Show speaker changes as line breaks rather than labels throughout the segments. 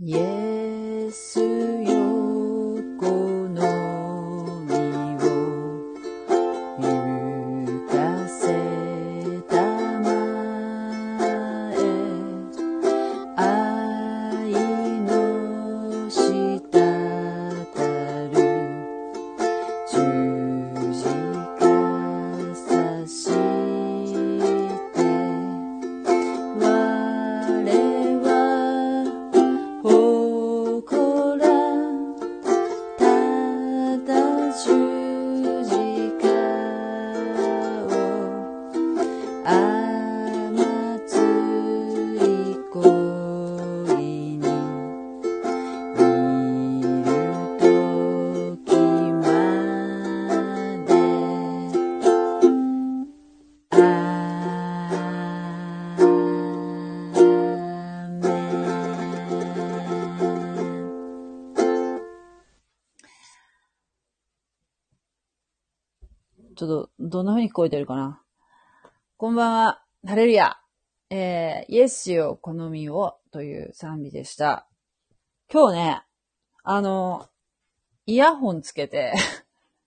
イエどんな風に聞こえてるかな？こんばんは。ハレルヤ。えー、イエスよ好みをという賛美でした。今日ね、あの、イヤホンつけて、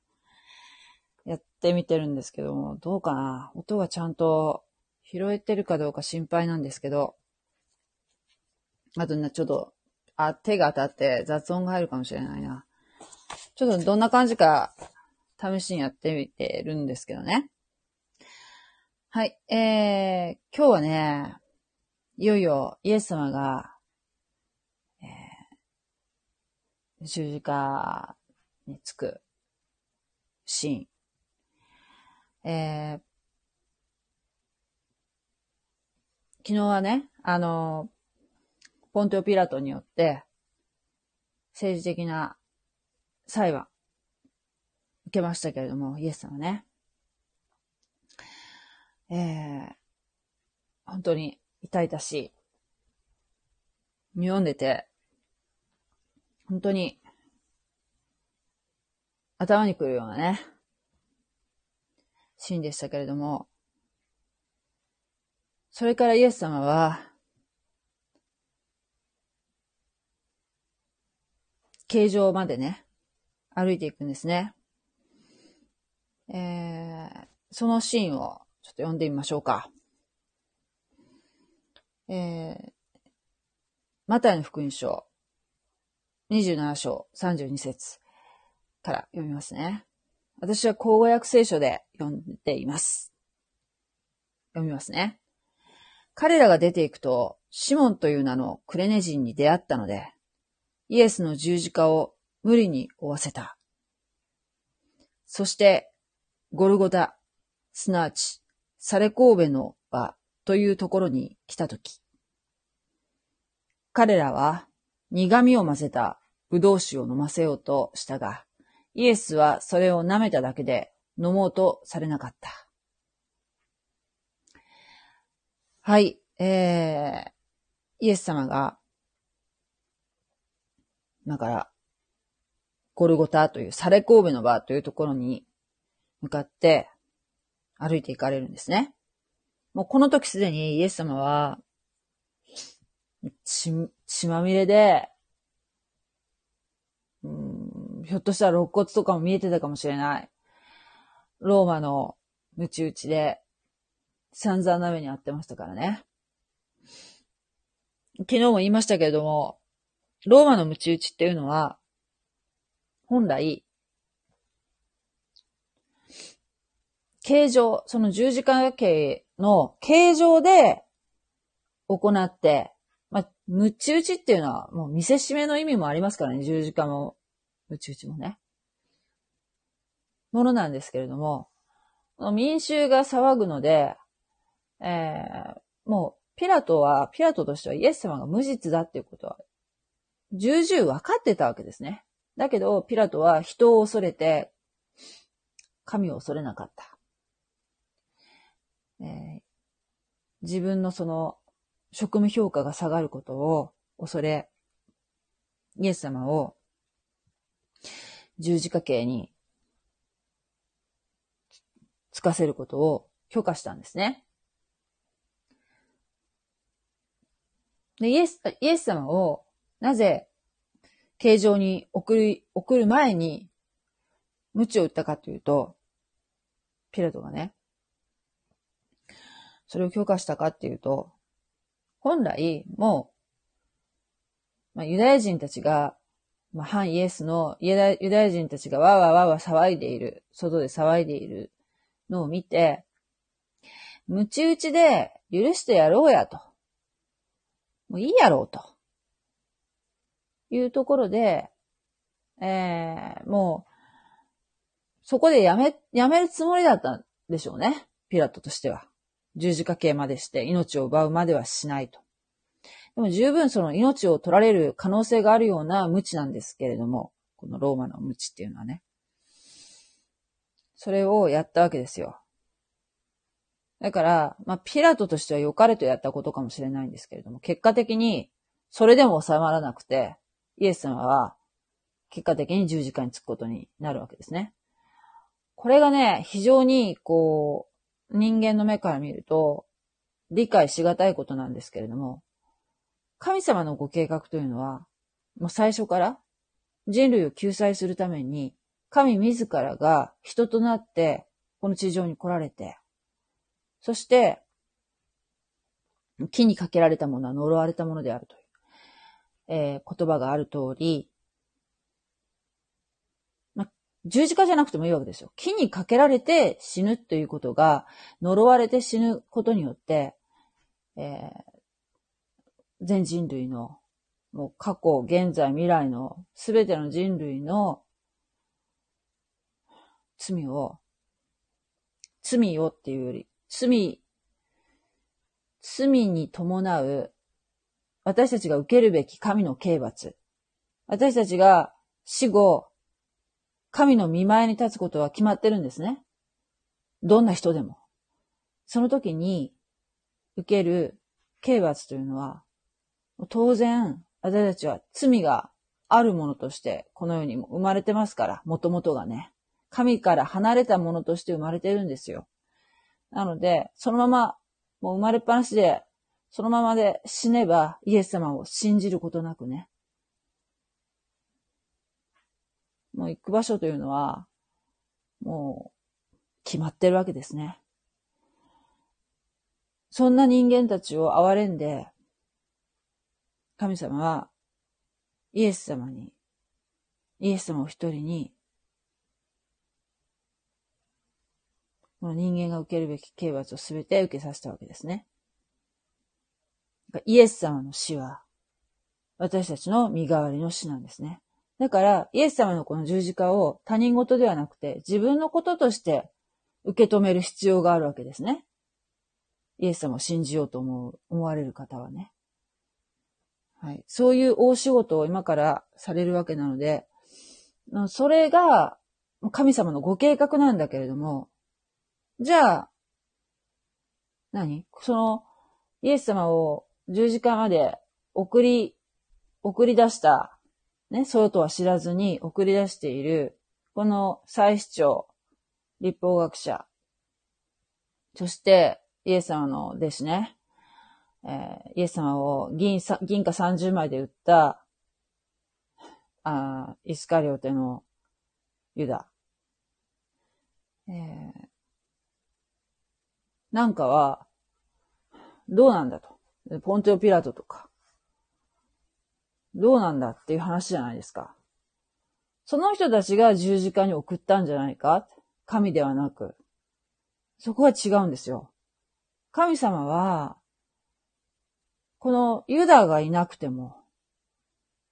やってみてるんですけども、どうかな？音がちゃんと拾えてるかどうか心配なんですけど、あとね、ちょっと、あ、手が当たって雑音が入るかもしれないな。ちょっとどんな感じか、試しにやってみてるんですけどね。はい。えー、今日はね、いよいよイエス様が、えー、十字架につくシーン。えー、昨日はね、あの、ポンテオピラトによって、政治的な裁判、受けましたけれども、イエス様ね。えー、本当に痛々しい。読んでて、本当に、頭にくるようなね、シーンでしたけれども、それからイエス様は、形状までね、歩いていくんですね。えー、そのシーンをちょっと読んでみましょうか。えー、マタイの福音書、27章32節から読みますね。私は口語訳聖書で読んでいます。読みますね。彼らが出ていくと、シモンという名のクレネ人に出会ったので、イエスの十字架を無理に負わせた。そして、ゴルゴダ、すなわち、サレ神戸の場というところに来たとき、彼らは苦味を混ぜた葡萄酒を飲ませようとしたが、イエスはそれを舐めただけで飲もうとされなかった。はい、えー、イエス様が、だから、ゴルゴタというサレ神戸の場というところに向かって歩いて行かれるんですね。もうこの時すでにイエス様は、血、血まみれで、うん、ひょっとしたら肋骨とかも見えてたかもしれない。ローマのムチ打ちで散々な目に遭ってましたからね。昨日も言いましたけれども、ローマのムチ打ちっていうのは、本来、形状、その十字架形の形状で行って、まあ、ムチ打ちっていうのはもう見せしめの意味もありますからね、十字架も、ムチ打ちもね。ものなんですけれども、民衆が騒ぐので、えー、もう、ピラトは、ピラトとしてはイエス様が無実だっていうことは、重々分かってたわけですね。だけど、ピラトは人を恐れて、神を恐れなかった。えー自分のその職務評価が下がることを恐れ、イエス様を十字架形につかせることを許可したんですね。で、イエス、イエス様をなぜ、形状に送る、送る前に、鞭を打ったかというと、ピラトがね、それを強化したかっていうと、本来、もう、まあ、ユダヤ人たちが、まあ、反イエスのユダヤ人たちがわわわわ騒いでいる、外で騒いでいるのを見て、ムチ打ちで許してやろうやと。もういいやろうと。いうところで、えー、もう、そこでやめ、やめるつもりだったんでしょうね。ピラトとしては。十字架刑までして命を奪うまではしないと。でも十分その命を取られる可能性があるような無知なんですけれども、このローマの無知っていうのはね。それをやったわけですよ。だから、まあ、ピラトとしては良かれとやったことかもしれないんですけれども、結果的に、それでも収まらなくて、イエス様は、結果的に十字架につくことになるわけですね。これがね、非常に、こう、人間の目から見ると、理解しがたいことなんですけれども、神様のご計画というのは、もう最初から人類を救済するために、神自らが人となって、この地上に来られて、そして、木にかけられたものは呪われたものであるという、えー、言葉がある通り、十字架じゃなくてもいいわけですよ。木にかけられて死ぬということが、呪われて死ぬことによって、えー、全人類の、もう過去、現在、未来のすべての人類の罪を、罪をっていうより、罪、罪に伴う、私たちが受けるべき神の刑罰。私たちが死後、神の見前に立つことは決まってるんですね。どんな人でも。その時に受ける刑罰というのは、当然、私たちは罪があるものとして、この世にも生まれてますから、もともとがね。神から離れたものとして生まれてるんですよ。なので、そのまま、もう生まれっぱなしで、そのままで死ねば、イエス様を信じることなくね。もう行く場所というのは、もう、決まってるわけですね。そんな人間たちを憐れんで、神様は、イエス様に、イエス様を一人に、この人間が受けるべき刑罰をすべて受けさせたわけですね。イエス様の死は、私たちの身代わりの死なんですね。だから、イエス様のこの十字架を他人事ではなくて、自分のこととして受け止める必要があるわけですね。イエス様を信じようと思う、思われる方はね。はい。そういう大仕事を今からされるわけなので、それが神様のご計画なんだけれども、じゃあ、何？その、イエス様を十字架まで送り、送り出した、ね、そうとは知らずに送り出している、この祭司長、立法学者、そして、イエス様の弟子ね、えー、イエス様を銀銀貨30枚で売った、あイスカリオテのユダ。えー、なんかは、どうなんだと。ポンテオピラトとか。どうなんだっていう話じゃないですか。その人たちが十字架に送ったんじゃないか？神ではなく。そこは違うんですよ。神様は、このユダがいなくても、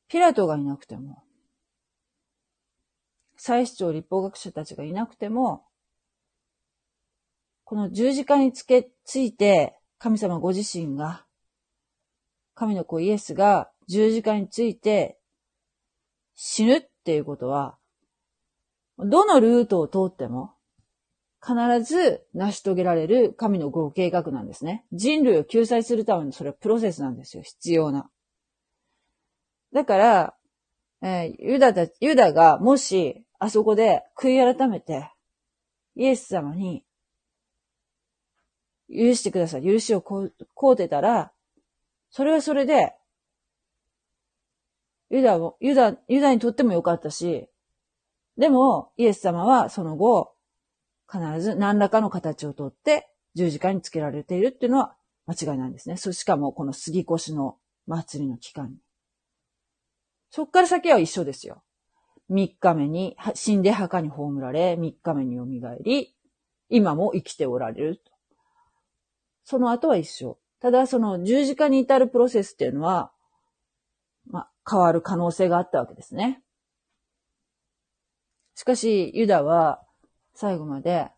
ピラトがいなくても、祭司長立法学者たちがいなくても、この十字架につけ、ついて、神様ご自身が、神の子イエスが十字架について死ぬっていうことは、どのルートを通っても、必ず成し遂げられる神のご計画なんですね。人類を救済するためのそれはプロセスなんですよ。必要な。だから、えー、ユダた、ユダがもし、あそこで悔い改めて、イエス様に許してください。許しをこう、こうてたら、それはそれで、ユダを、ユダ、ユダにとっても良かったし、でも、イエス様はその後、必ず何らかの形をとって十字架につけられているっていうのは間違いないんですね。そしかもこの杉越の祭りの期間に。そっから先は一緒ですよ。三日目に死んで墓に葬られ、三日目に蘇り、今も生きておられる。その後は一緒。ただ、その十字架に至るプロセスっていうのは、まあ、変わる可能性があったわけですね。しかし、ユダは最後まで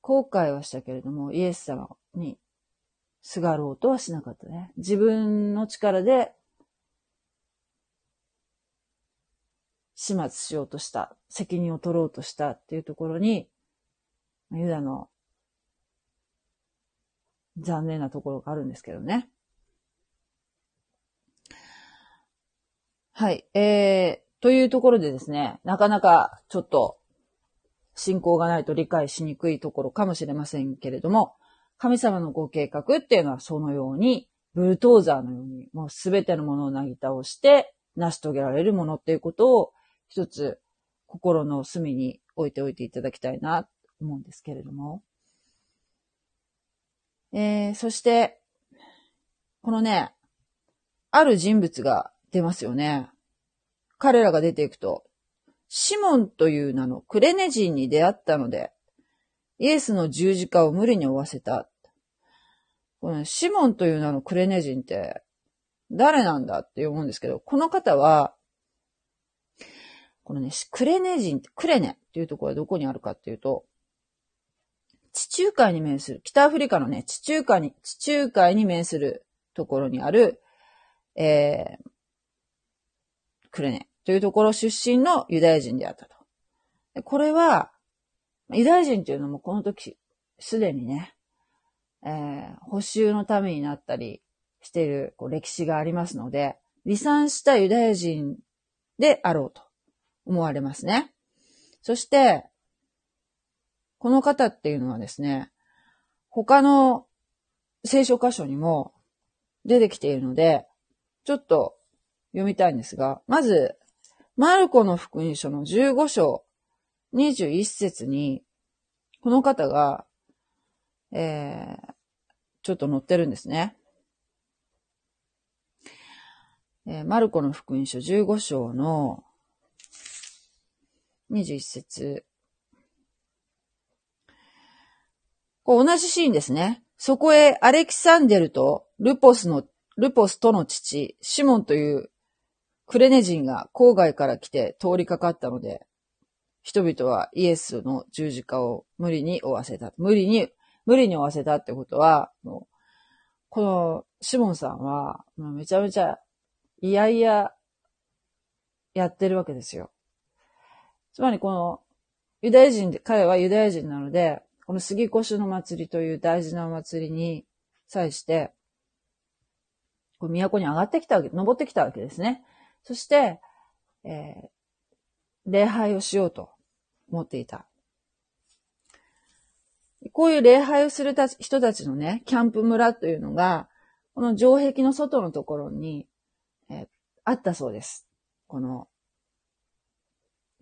後悔はしたけれども、イエス様にすがろうとはしなかったね。自分の力で始末しようとした、責任を取ろうとしたっていうところに、ユダの残念なところがあるんですけどね。はい。えー、というところでですね、なかなかちょっと信仰がないと理解しにくいところかもしれませんけれども、神様のご計画っていうのはそのように、ブルトーザーのように、もうすべてのものをなぎ倒して成し遂げられるものっていうことを一つ心の隅に置いておいていただきたいなと思うんですけれども。えー、そして、このね、ある人物が出ますよね。彼らが出ていくと、シモンという名のクレネ人に出会ったので、イエスの十字架を無理に負わせた。このシモンという名のクレネ人って誰なんだって思うんですけど、この方は、このね、クレネ人、クレネっていうところはどこにあるかっていうと、地中海に面する、北アフリカのね、地中海に、地中海に面するところにある、えー、クレネというところ出身のユダヤ人であったと。これは、ユダヤ人というのもこの時、すでにね、えー、補修のためになったりしているこう歴史がありますので、離散したユダヤ人であろうと思われますね。そして、この方っていうのはですね、他の聖書箇所にも出てきているので、ちょっと読みたいんですが、まず、マルコの福音書の15章21節に、この方が、えー、ちょっと載ってるんですね。えー、マルコの福音書15章の21節こう同じシーンですね。そこへアレキサンデルとルポスの、ルポスとの父、シモンというクレネ人が郊外から来て通りかかったので、人々はイエスの十字架を無理に負わせた。無理に、無理に負わせたってことは、もうこのシモンさんは、めちゃめちゃ、いやいや、やってるわけですよ。つまりこの、ユダヤ人で、彼はユダヤ人なので、この杉越の祭りという大事なお祭りに際して、こう都に上がってきたわけ、登ってきたわけですね。そして、えー、礼拝をしようと思っていた。こういう礼拝をする人たちのね、キャンプ村というのが、この城壁の外のところに、えー、あったそうです。この、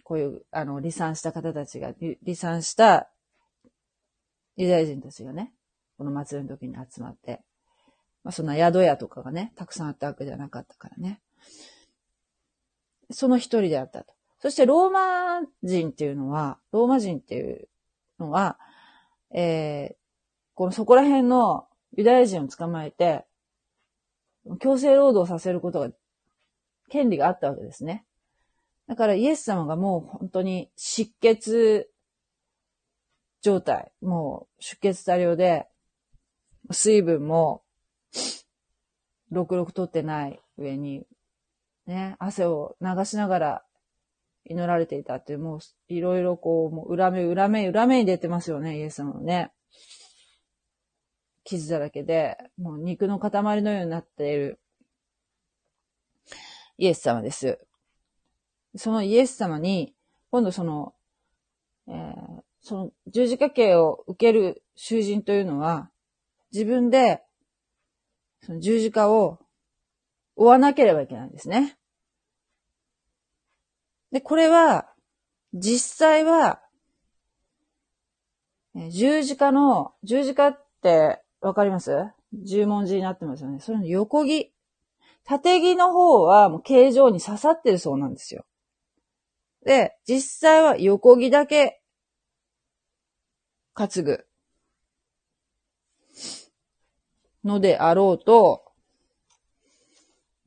こういう、あの、離散した方たちが、離散したユダヤ人たちがね、この祭りの時に集まって、まあそんな宿屋とかがね、たくさんあったわけじゃなかったからね。その一人であったと。そしてローマ人っていうのは、ローマ人っていうのは、えー、このそこら辺のユダヤ人を捕まえて、強制労働させることが、権利があったわけですね。だからイエス様がもう本当に失血状態、もう出血多量で、水分も、ろくろく取ってない上に、ね、汗を流しながら祈られていたっていう、もういろいろこう、もう裏目、裏目、裏目に出てますよね、イエス様のね。傷だらけで、もう肉の塊のようになっているイエス様です。そのイエス様に、今度その、えー、その十字架刑を受ける囚人というのは、自分で、その十字架を追わなければいけないんですね。で、これは、実際は、十字架の、十字架ってわかります？十文字になってますよね。それの横木。縦木の方はもう形状に刺さってるそうなんですよ。で、実際は横木だけ担ぐのであろうと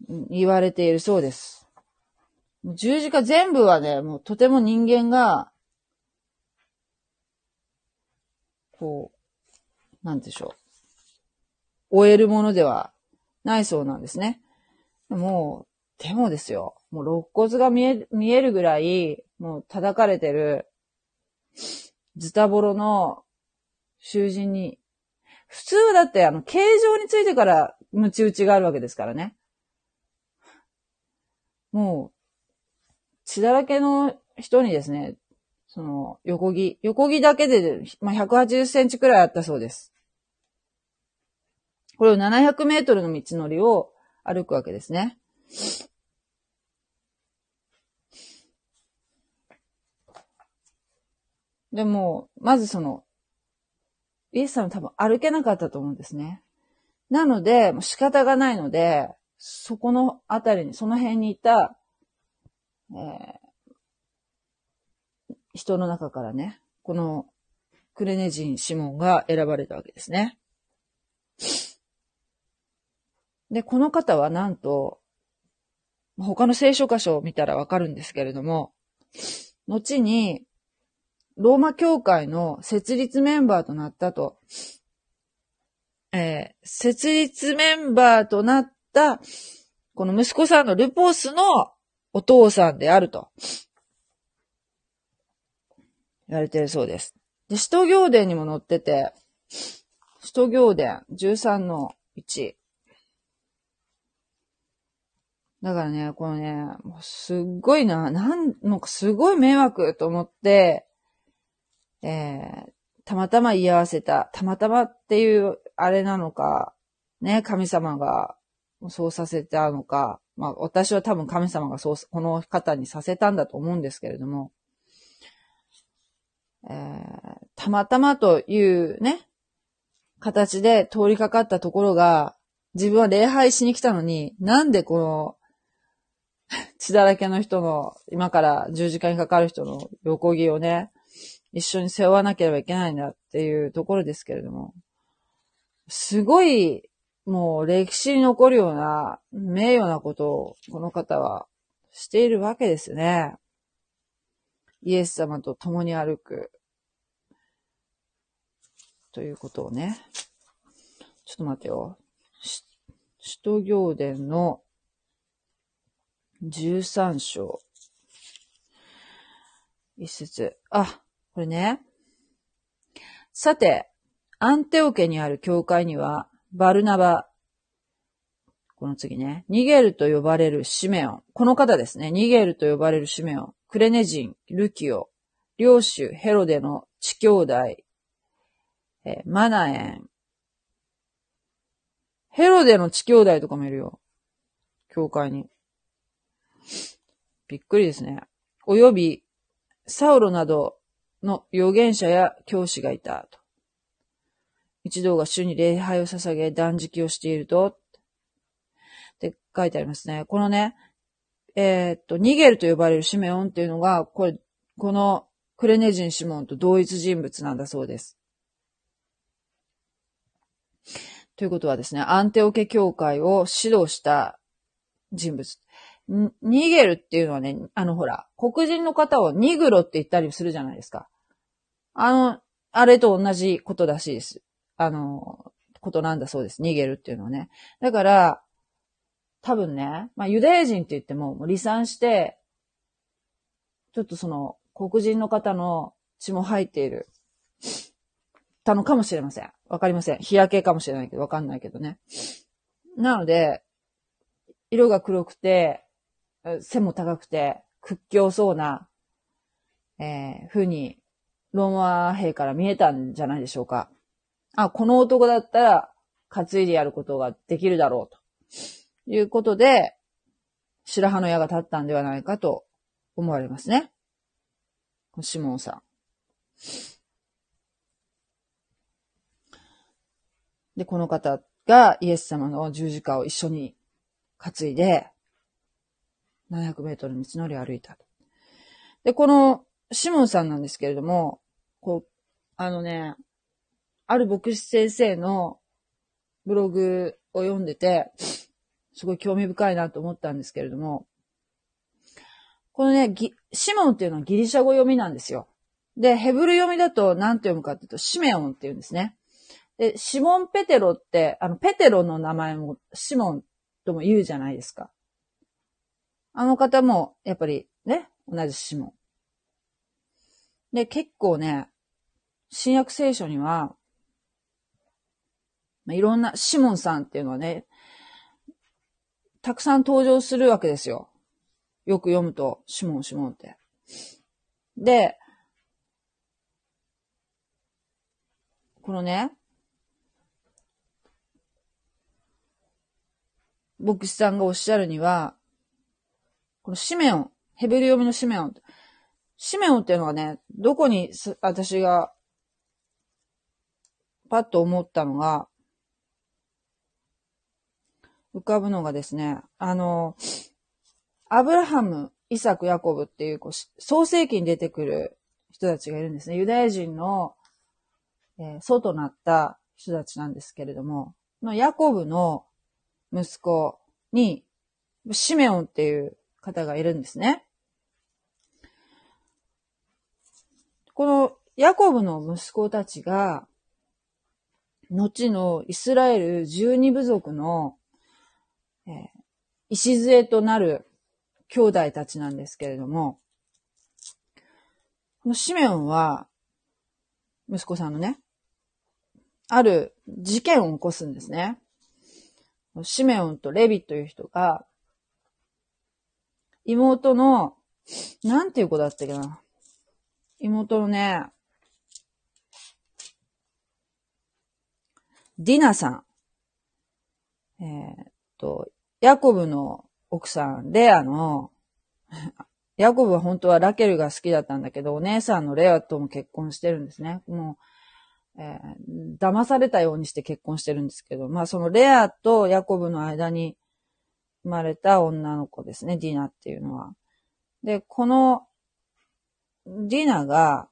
言われているそうです。十字架全部はね、もうとても人間が、こう、なんでしょう。終えるものではないそうなんですね。もう、でもですよ。もう肋骨が見え、見えるぐらい、もう叩かれてる、ズタボロの囚人に、普通はだってあの、形状についてからムチ打ちがあるわけですからね。もう、血だらけの人にですね、その、横木、横木だけで、まあ、180センチくらいあったそうです。これを700メートルの道のりを歩くわけですね。でも、まずその、イエスさんは多分歩けなかったと思うんですね。なので、もう仕方がないので、そこのあたりに、その辺にいた、えー、人の中からね、このクレネジン・シモンが選ばれたわけですね。で、この方はなんと、他の聖書箇所を見たらわかるんですけれども、後に、ローマ教会の設立メンバーとなったと、えー、設立メンバーとなった、この息子さんのルポースのお父さんであると、言われてるそうです。で、使徒行伝にも載ってて、使徒行伝13の1。だからね、このね、もうすっごいな、なん、なんかすごい迷惑と思って、えー、たまたま居合わせた、たまたまっていうあれなのか、ね、神様がそうさせたのか、まあ私は多分神様がそう、この方にさせたんだと思うんですけれども、えー、たまたまというね、形で通りかかったところが、自分は礼拝しに来たのに、なんでこの、血だらけの人の、今から十字架にかかる人の横木をね、一緒に背負わなければいけないんだっていうところですけれども、すごい、もう歴史に残るような名誉なことをこの方はしているわけですね。イエス様と共に歩く。ということをね。ちょっと待ってよ。使徒行伝の13章。一節。あ、これね。さて、アンテオ家にある教会には、バルナバ、この次ね、ニゲルと呼ばれるシメオン。この方ですね。ニゲルと呼ばれるシメオン。クレネジン、ルキオ、領主ヘロデの地兄弟、えマナエン。ヘロデの地兄弟とかもいるよ。教会に。びっくりですね。および、サウロなどの預言者や教師がいた。一同が主に礼拝を捧げ断食をしていると、って書いてありますね。このね、えー、っと、ニゲルと呼ばれるシメオンっていうのが、これ、このクレネジン・シモンと同一人物なんだそうです。ということはですね、アンテオケ教会を指導した人物。ニゲルっていうのはね、あのほら、黒人の方をニグロって言ったりするじゃないですか。あの、あれと同じことらしいです。あの、ことなんだそうです。ニゲルっていうのはね。だから、多分ね、まあユダヤ人って言っても、もう離散して、ちょっとその、黒人の方の血も入っている、たのかもしれません。わかりません。日焼けかもしれないけど、わかんないけどね。なので、色が黒くて、背も高くて、屈強そうな、えー、風に、ローマ兵から見えたんじゃないでしょうか。あ、この男だったら、担いでやることができるだろうと。いうことで、白羽の矢が立ったんではないかと思われますね。シモンさん。で、この方がイエス様の十字架を一緒に担いで、700メートル道のり歩いた。で、このシモンさんなんですけれども、こう、あのね、ある牧師先生のブログを読んでて、すごい興味深いなと思ったんですけれども、このね、シモンっていうのはギリシャ語読みなんですよ。で、ヘブル読みだと何て読むかっていうと、シメオンって言うんですね。で、シモン・ペテロって、あの、ペテロの名前もシモンとも言うじゃないですか。あの方も、やっぱりね、同じシモン。で、結構ね、新約聖書には、まあ、いろんな、シモンさんっていうのはね、たくさん登場するわけですよ。よく読むと、シモン、シモンって。で、このね、牧師さんがおっしゃるには、このシメオン、ヘベル読みのシメオン。シメオンっていうのはね、どこに私がパッと思ったのが、浮かぶのがですね、あの、アブラハム、イサク、ヤコブっていう、こう、創世記に出てくる人たちがいるんですね。ユダヤ人の、えー、祖となった人たちなんですけれども、のヤコブの息子に、シメオンっていう方がいるんですね。このヤコブの息子たちが、後のイスラエル十二部族の、えー、礎となる兄弟たちなんですけれども、このシメオンは、息子さんのね、ある事件を起こすんですね。シメオンとレビという人が、妹の、なんていう子だったっけな。妹のね、ディナさん。えー、っと、ヤコブの奥さん、レアの、ヤコブは本当はラケルが好きだったんだけど、お姉さんのレアとも結婚してるんですね。もう、えー、騙されたようにして結婚してるんですけど、まあそのレアとヤコブの間に生まれた女の子ですね、ディナっていうのは。で、この、ディナが、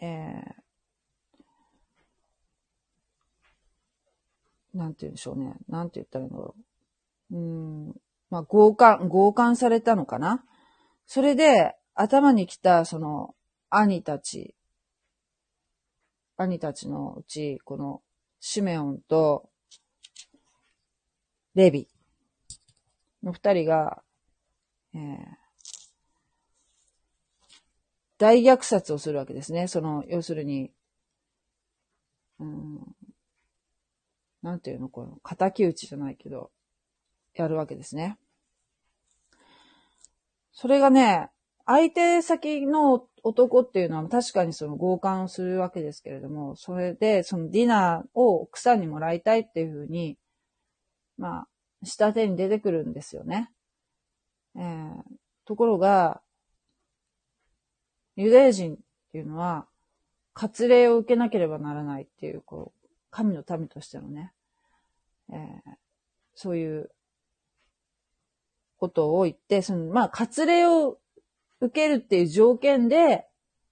えー、なんて言うんでしょうね。なんて言ったらいいんだろう。うん、まあ、強姦、強姦されたのかな？それで、頭に来た、その、兄たち、兄たちのうち、この、シメオンと、レビの二人が、えー、大虐殺をするわけですね。その、要するに、うん、なんていうのこの、仇討ちじゃないけど、やるわけですね。それがね、相手先の男っていうのは確かにその強姦をするわけですけれども、それでそのディナーを奥さんにもらいたいっていうふうに、まあ、下手に出てくるんですよね。えー、ところが、ユダヤ人っていうのは、割礼を受けなければならないっていう、こう、神の民としてのね、えー、そういうことを言って、その、まあ、割礼を受けるっていう条件で、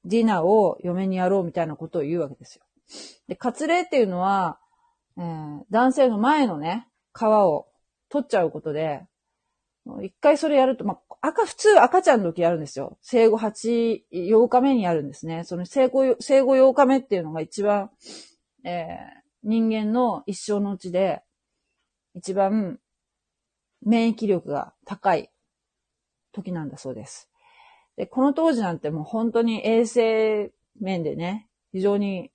ディナーを嫁にやろうみたいなことを言うわけですよ。で、割礼っていうのは、えー、男性の前のね、皮を取っちゃうことで、一回それやると、まあ、赤、普通赤ちゃんの時やるんですよ。生後8、8日目にやるんですね。その生後、生後8日目っていうのが一番、えー、人間の一生のうちで、一番免疫力が高い時なんだそうです。で、この当時なんてもう本当に衛生面でね、非常に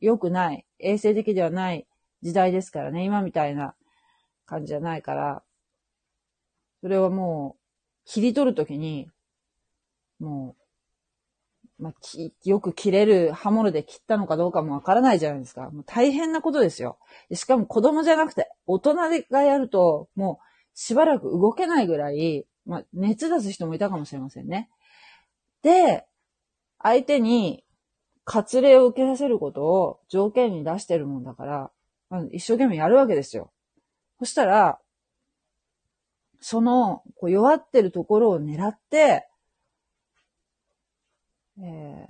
良くない、衛生的ではない時代ですからね、今みたいな感じじゃないから、それはもう、切り取るときに、もう、まあ、きよく切れる刃物で切ったのかどうかもわからないじゃないですか。もう大変なことですよ。しかも子供じゃなくて、大人がやると、もうしばらく動けないぐらい、まあ、熱出す人もいたかもしれませんね。で、相手に割礼を受けさせることを条件に出してるもんだから、まあ、一生懸命やるわけですよ。そしたら、そのこう弱ってるところを狙って、え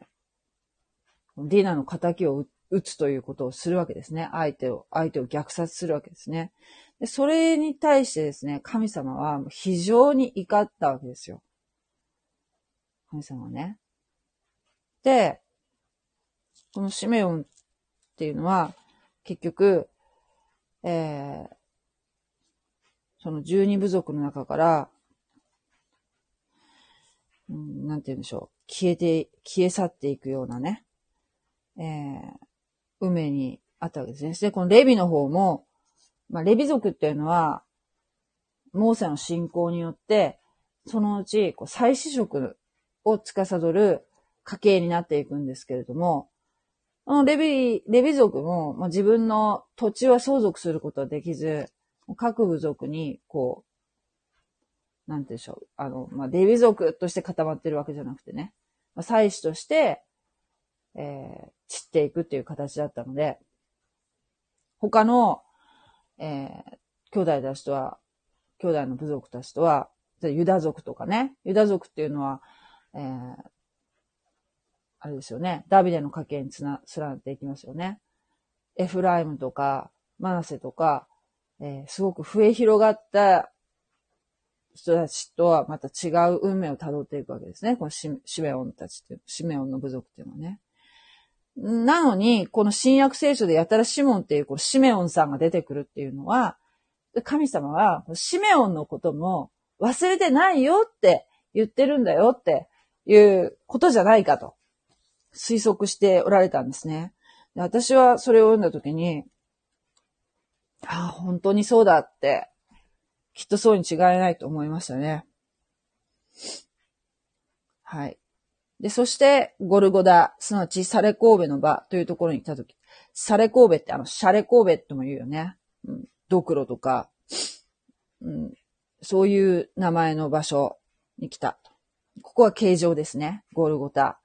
ー、ディナの仇を撃つということをするわけですね。相手を、相手を虐殺するわけですね。で、それに対してですね、神様は非常に怒ったわけですよ。神様はね。で、このシメオンっていうのは、結局、えー、その十二部族の中から、うん、なんて言うんでしょう。消えて、消え去っていくようなね、えー、運命にあったわけですね。で、このレビの方も、まあ、レビ族っていうのは、モーセの信仰によって、そのうち、こう、再子職を司る家系になっていくんですけれども、このレビ、レビ族も、まあ、自分の土地は相続することはできず、各部族に、こう、なんてでしょう。あの、まあ、レビ族として固まってるわけじゃなくてね。まあ、祭司として、えー、散っていくっていう形だったので、他の、えー、兄弟たちとは、兄弟の部族たちとは、ユダ族とかね、ユダ族っていうのは、えー、あれですよね、ダビデの家系につな、連なっていきますよね。エフライムとか、マナセとか、えー、すごく増え広がった人たちとはまた違う運命を辿っていくわけですね。このシメオンたちって、シメオンの部族っていうのはね。なのに、この新約聖書でやたらシモンっていうこのシメオンさんが出てくるっていうのは、神様はシメオンのことも忘れてないよって言ってるんだよっていうことじゃないかと推測しておられたんですね。で私はそれを読んだときに、ああ、本当にそうだって、きっとそうに違いないと思いましたね。はい。で、そして、ゴルゴダ、すなわち、サレ神戸の場というところに来たとき、サレ神戸ってあの、シャレ神戸とも言うよね。うん、ドクロとか、うん、そういう名前の場所に来た。ここは形状ですね。ゴルゴタ。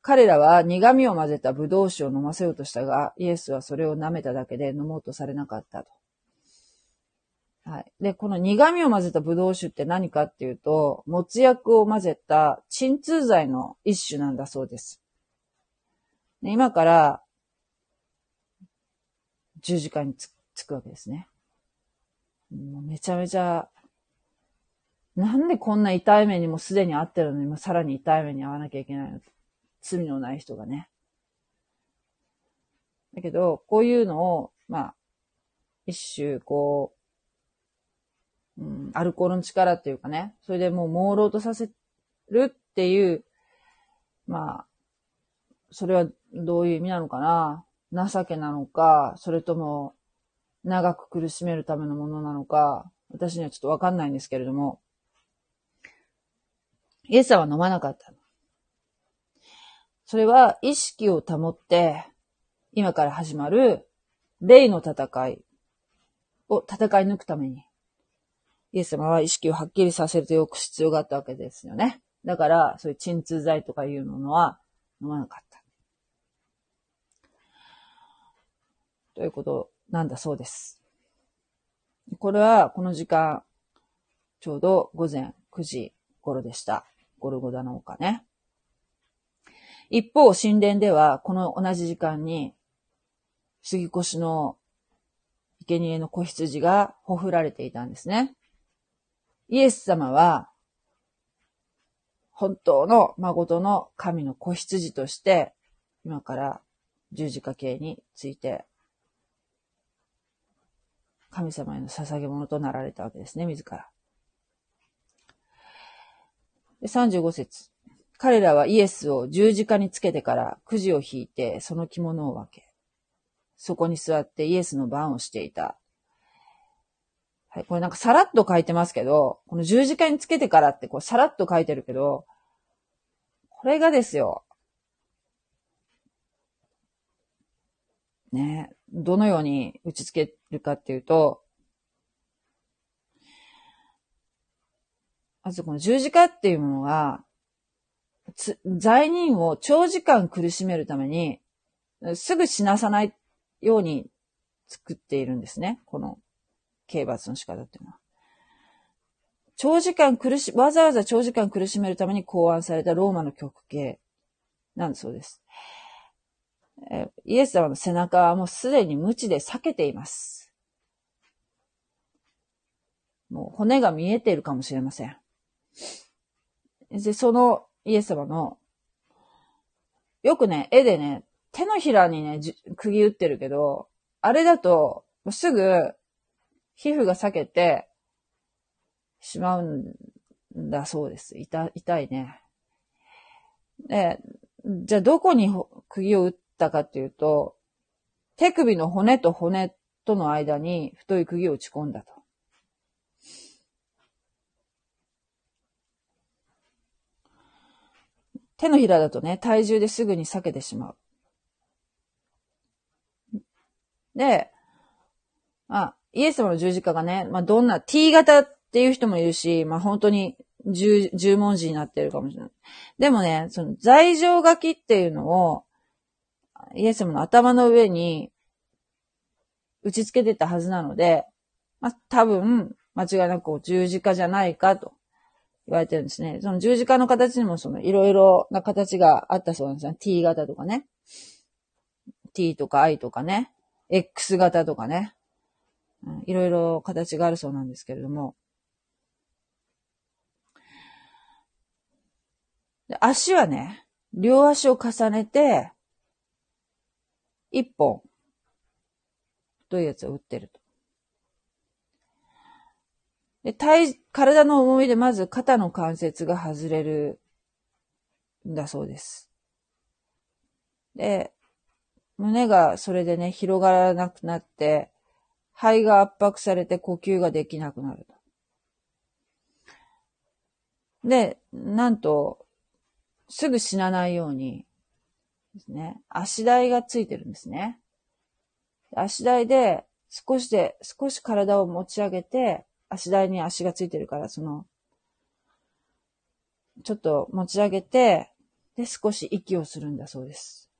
彼らは苦味を混ぜた葡萄酒を飲ませようとしたが、イエスはそれを舐めただけで飲もうとされなかったと。はい。で、この苦味を混ぜたブドウ酒って何かっていうと、もつ薬を混ぜた鎮痛剤の一種なんだそうです。で今から十字架につつくわけですね。もうめちゃめちゃ、なんでこんな痛い目にもすでに遭ってるのに、もさらに痛い目に遭わなきゃいけないの？罪のない人がね。だけど、こういうのを、まあ、一種、こう、うん、アルコールの力っていうかね、それでもう朦朧とさせるっていう、まあ、それはどういう意味なのかな。情けなのか、それとも長く苦しめるためのものなのか、私にはちょっとわかんないんですけれども、イエスさんは飲まなかった。それは意識を保って、今から始まる霊の戦いを戦い抜くために、イエス様は意識をはっきりさせておく必要があったわけですよね。だから、そういう鎮痛剤とかいうものは飲まなかった。ということなんだそうです。これは、この時間、ちょうど午前9時頃でした。ゴルゴダの丘ね。一方、神殿では、この同じ時間に、杉越の生贄の子羊がほふられていたんですね。イエス様は、本当の誠の神の子羊として、今から十字架形について、神様への捧げ物となられたわけですね、自ら。で35節彼らはイエスを十字架につけてからくじを引いてその着物を分け、そこに座ってイエスの番をしていた。はい、これなんかさらっと書いてますけど、この十字架につけてからってこうさらっと書いてるけど、これがですよ。ね、どのように打ち付けるかっていうと、まずこの十字架っていうものが、罪人を長時間苦しめるために、すぐ死なさないように作っているんですね。この刑罰の仕方っていうのは。長時間苦し、わざわざ長時間苦しめるために考案されたローマの極刑なんだそうです。えイエス様の背中はもうすでに無知で裂けています。もう骨が見えているかもしれません。で、そのイエス様の、よくね、絵でね、手のひらにね、釘打ってるけど、あれだと、すぐ、皮膚が裂けてしまうんだそうです。痛、痛いね。で、じゃあどこに釘を打ったかっていうと、手首の骨と骨との間に太い釘を打ち込んだと。手のひらだとね、体重ですぐに避けてしまう。で、あ、イエス様の十字架がね、まあ、どんな T 型っていう人もいるし、まあ、本当に十、十文字になってるかもしれない。でもね、その罪状書きっていうのを、イエス様の頭の上に打ち付けてたはずなので、まあ、多分、間違いなく十字架じゃないかと言われてるんですね。その十字架の形にもそのいろいろな形があったそうなんですよ。T 型とかね。T とか I とかね。X 型とかね。いろいろ形があるそうなんですけれども。足はね、両足を重ねて、一本、太いやつを打ってると。で、体、体の重みでまず肩の関節が外れるんだそうです。で、胸がそれでね、広がらなくなって、肺が圧迫されて呼吸ができなくなると。で、なんと、すぐ死なないようにですね、足台がついてるんですね。足台で少しで、少し体を持ち上げて、足台に足がついてるから、その、ちょっと持ち上げて、で、少し息をするんだそうです。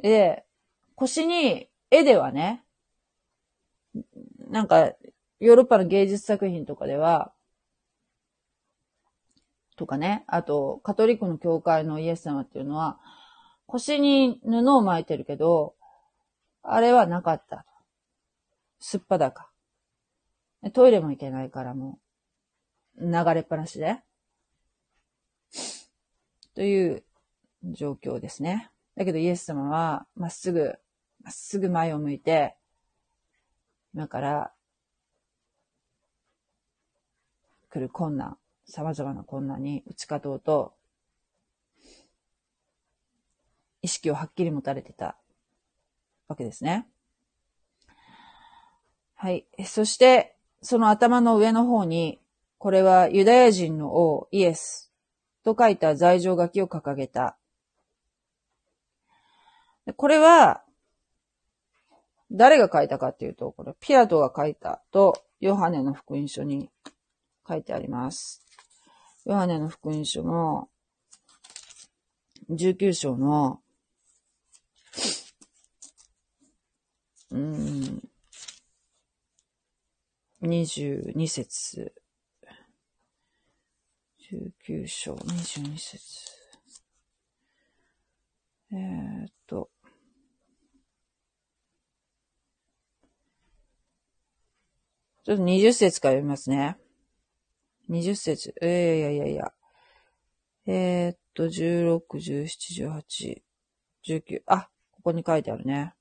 で、腰に、絵ではね、なんか、ヨーロッパの芸術作品とかでは、とかね、あと、カトリックの教会のイエス様っていうのは、腰に布を巻いてるけど、あれはなかった。すっぱだか。トイレも行けないからもう、流れっぱなしで。という状況ですね。だけどイエス様は、まっすぐ、まっすぐ前を向いて、今から来る困難、様々な困難に打ち勝とうと、意識をはっきり持たれてたわけですね。はい。そして、その頭の上の方に、これはユダヤ人の王イエスと書いた罪状書きを掲げた。これは、誰が書いたかっていうと、これピラトが書いたと、ヨハネの福音書に書いてあります。ヨハネの福音書の19章の、うん、22節。19章22節。えー、っと。ちょっと20節から読みますね。20節。えー、いやいやいや。えー、っと、16、17、18、19。あ、ここに書いてあるね。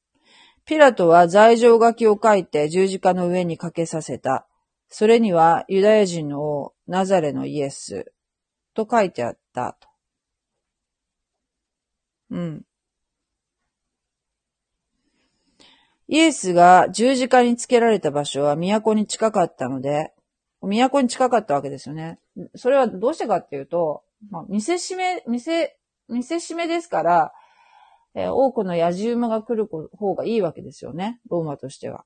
ピラトは罪状書きを書いて十字架の上にかけさせた。それにはユダヤ人の王、ナザレのイエスと書いてあったと。うん。イエスが十字架につけられた場所は都に近かったので、都に近かったわけですよね。それはどうしてかっていうと、まあ、見せしめ、見せ、見せしめですから、えー、多くの野獣馬が来る方がいいわけですよね。ローマとしては。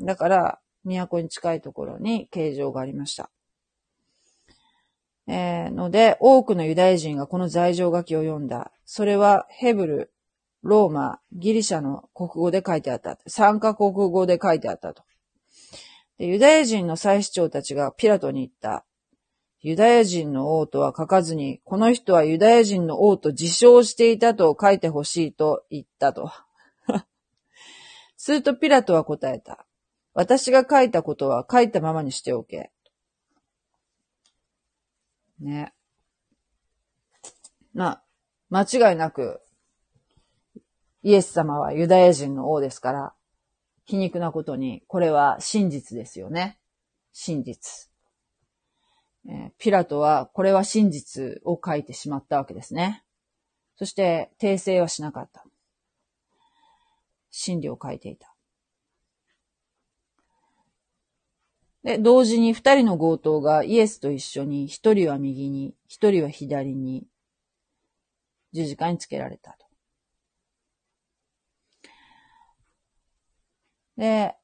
だから、都に近いところに形状がありました。えー、ので、多くのユダヤ人がこの罪状書きを読んだ。それはヘブル、ローマ、ギリシャの国語で書いてあった。三カ国語で書いてあったと。でユダヤ人の祭司長たちがピラトに言った。ユダヤ人の王とは書かずに、この人はユダヤ人の王と自称していたと書いてほしいと言ったと。するとピラトは答えた。私が書いたことは書いたままにしておけ。ね。まあ、間違いなく、イエス様はユダヤ人の王ですから、皮肉なことに、これは真実ですよね。真実。ピラトは、これは真実を書いてしまったわけですね。そして、訂正はしなかった。真理を書いていた。で、同時に二人の強盗がイエスと一緒に、一人は右に、一人は左に、十字架につけられたと。で、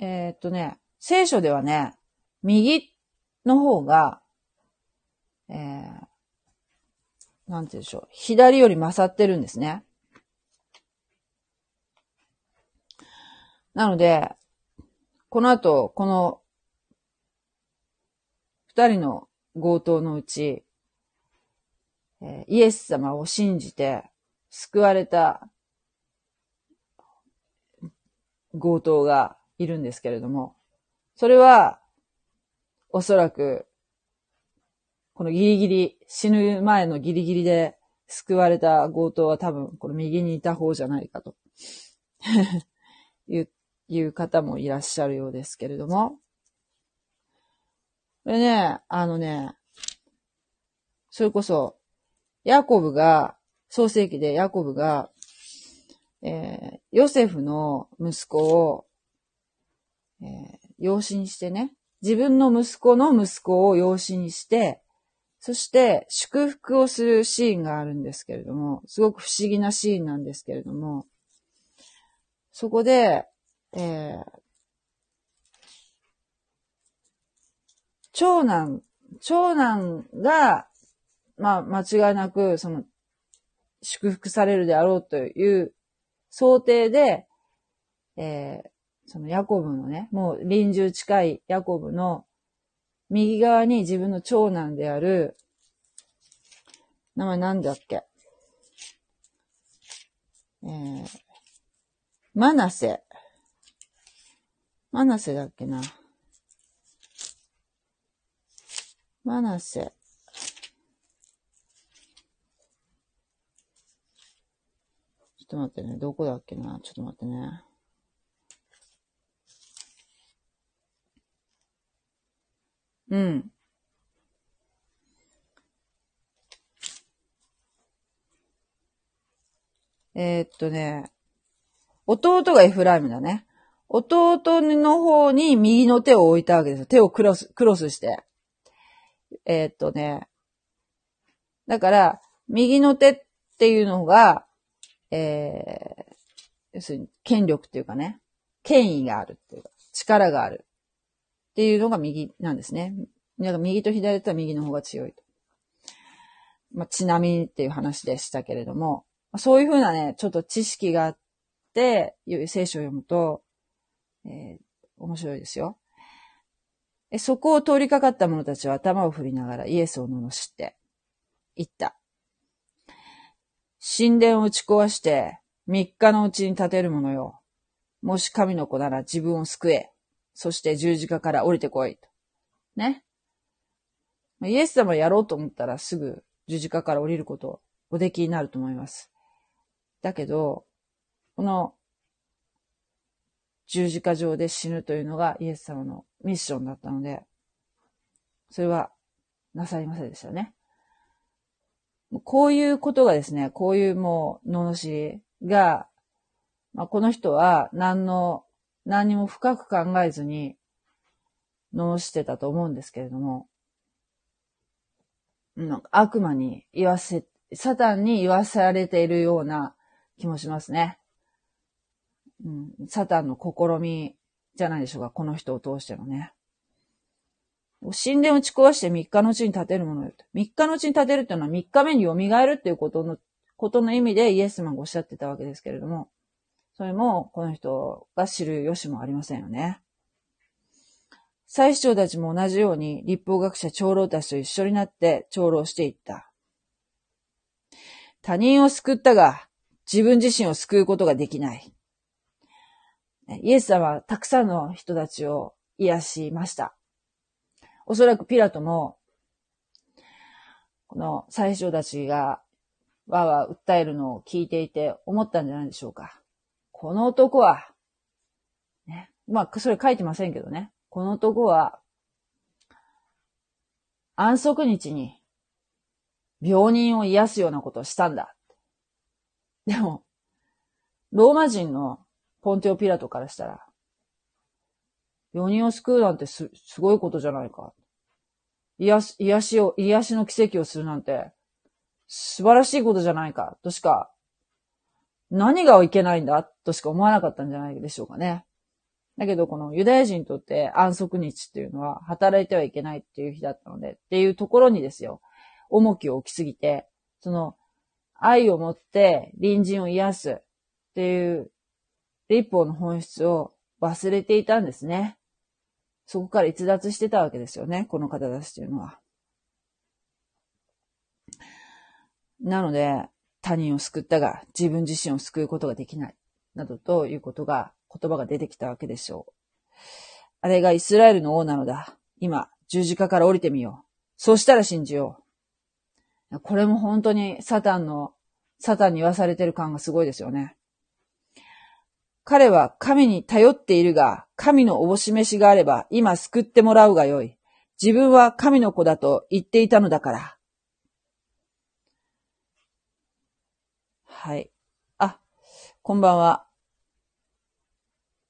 えー、っとね、聖書ではね、右の方が、えー、なんて言うでしょう、左より勝ってるんですね。なので、この後、この二人の強盗のうち、え、イエス様を信じて救われた強盗がいるんですけれども、それは、おそらく、このギリギリ、死ぬ前のギリギリで救われた強盗は多分、この右にいた方じゃないかと いういう方もいらっしゃるようですけれども。これね、あのね、それこそ、ヤコブが、創世記でヤコブが、えー、ヨセフの息子を、えー、養子にしてね、自分の息子の息子を養子にして、そして祝福をするシーンがあるんですけれども、すごく不思議なシーンなんですけれども、そこで、えー、長男、長男が、まあ、間違いなく、その、祝福されるであろうという想定で、えー、そのヤコブのね、もう臨終近いヤコブの右側に自分の長男である、名前なんだっけ？えー、マナセ。マナセだっけな？マナセ。ちょょっと待ってね。どこだっけな？ちょっと待ってね。うん。えー、っとね、弟がエフライムだね。弟の方に右の手を置いたわけです。手をクロス、クロスして。えー、っとね。だから、右の手っていうのが、えー、要するに権力っていうかね、権威があるっていうか、力があるっていうのが右なんですね。なんか右と左だったら右の方が強いと。まあ、ちなみにっていう話でしたけれども、そういうふうなね、ちょっと知識があって、聖書を読むと、えー、面白いですよ。そこを通りかかった者たちは頭を振りながらイエスを罵って、言った。神殿を打ち壊して三日のうちに建てるものよ。もし神の子なら自分を救え。そして十字架から降りてこい。とね。イエス様やろうと思ったらすぐ十字架から降りることおできになると思います。だけど、この十字架上で死ぬというのがイエス様のミッションだったので、それはなさいませんでしたね。こういうことがですね、こういうもう、罵りが、まあ、この人は何の、何にも深く考えずに、罵ってたと思うんですけれども、なん悪魔に言わせ、サタンに言わされているような気もしますね。うん、サタンの試みじゃないでしょうか、この人を通してのね。神殿を打ち壊して3日のうちに建てるものよ。3日のうちに建てるっていうのは3日目に蘇るっていうことの、ことの意味でイエスマンがおっしゃってたわけですけれども、それもこの人が知る由もありませんよね。最主張たちも同じように立法学者長老たちと一緒になって長老していった。他人を救ったが自分自身を救うことができない。イエス様はたくさんの人たちを癒しました。おそらくピラトも、この最初たちがわわ訴えるのを聞いていて思ったんじゃないでしょうか。この男は、ね、まあ、それ書いてませんけどね。この男は、安息日に病人を癒すようなことをしたんだ。でも、ローマ人のポンテオピラトからしたら、病人を救うなんてす、すごいことじゃないか。癒し、癒しを、癒しの奇跡をするなんて、素晴らしいことじゃないか、としか、何がいけないんだ、としか思わなかったんじゃないでしょうかね。だけど、このユダヤ人にとって安息日っていうのは働いてはいけないっていう日だったので、っていうところにですよ、重きを置きすぎて、その、愛を持って隣人を癒すっていう立法の本質を忘れていたんですね。そこから逸脱してたわけですよね、この方たちというのは。なので、他人を救ったが自分自身を救うことができない、などということが言葉が出てきたわけでしょう。あれがイスラエルの王なのだ。今、十字架から降りてみよう。そうしたら信じよう。これも本当にサタンの、サタンに言わされてる感がすごいですよね。彼は神に頼っているが、神のおぼし飯があれば今救ってもらうがよい。自分は神の子だと言っていたのだから。はい。あ、こんばんは。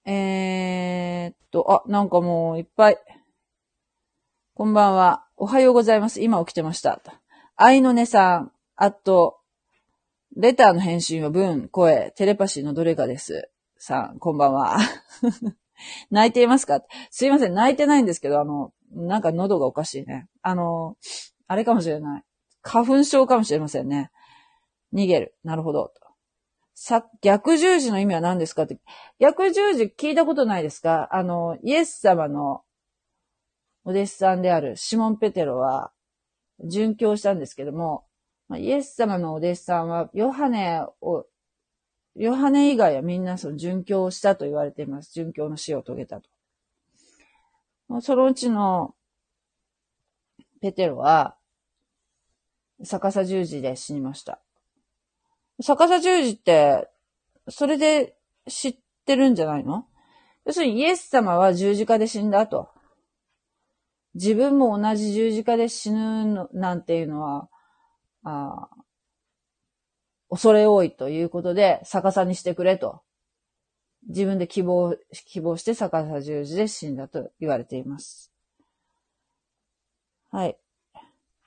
えー、っと、あ、なんかもういっぱい。こんばんは。おはようございます。今起きてました。愛のねさん、あと、レターの返信は文、声、テレパシーのどれかです。さん、こんばんは。泣いていますか？すいません、泣いてないんですけど、あの、なんか喉がおかしいね。あの、あれかもしれない。花粉症かもしれませんね。逃げる。なるほど。さ、逆十字の意味は何ですかって。逆十字聞いたことないですか？あの、イエス様のお弟子さんであるシモン・ペテロは、殉教したんですけども、イエス様のお弟子さんは、ヨハネを、ヨハネ以外はみんなその殉教をしたと言われています。殉教の死を遂げたと。そのうちのペテロは、逆さ十字で死にました。逆さ十字って、それで知ってるんじゃないの？要するにイエス様は十字架で死んだと。自分も同じ十字架で死ぬなんていうのは、あ恐れ多いということで逆さにしてくれと。自分で希望、希望して逆さ十字で死んだと言われています。はい。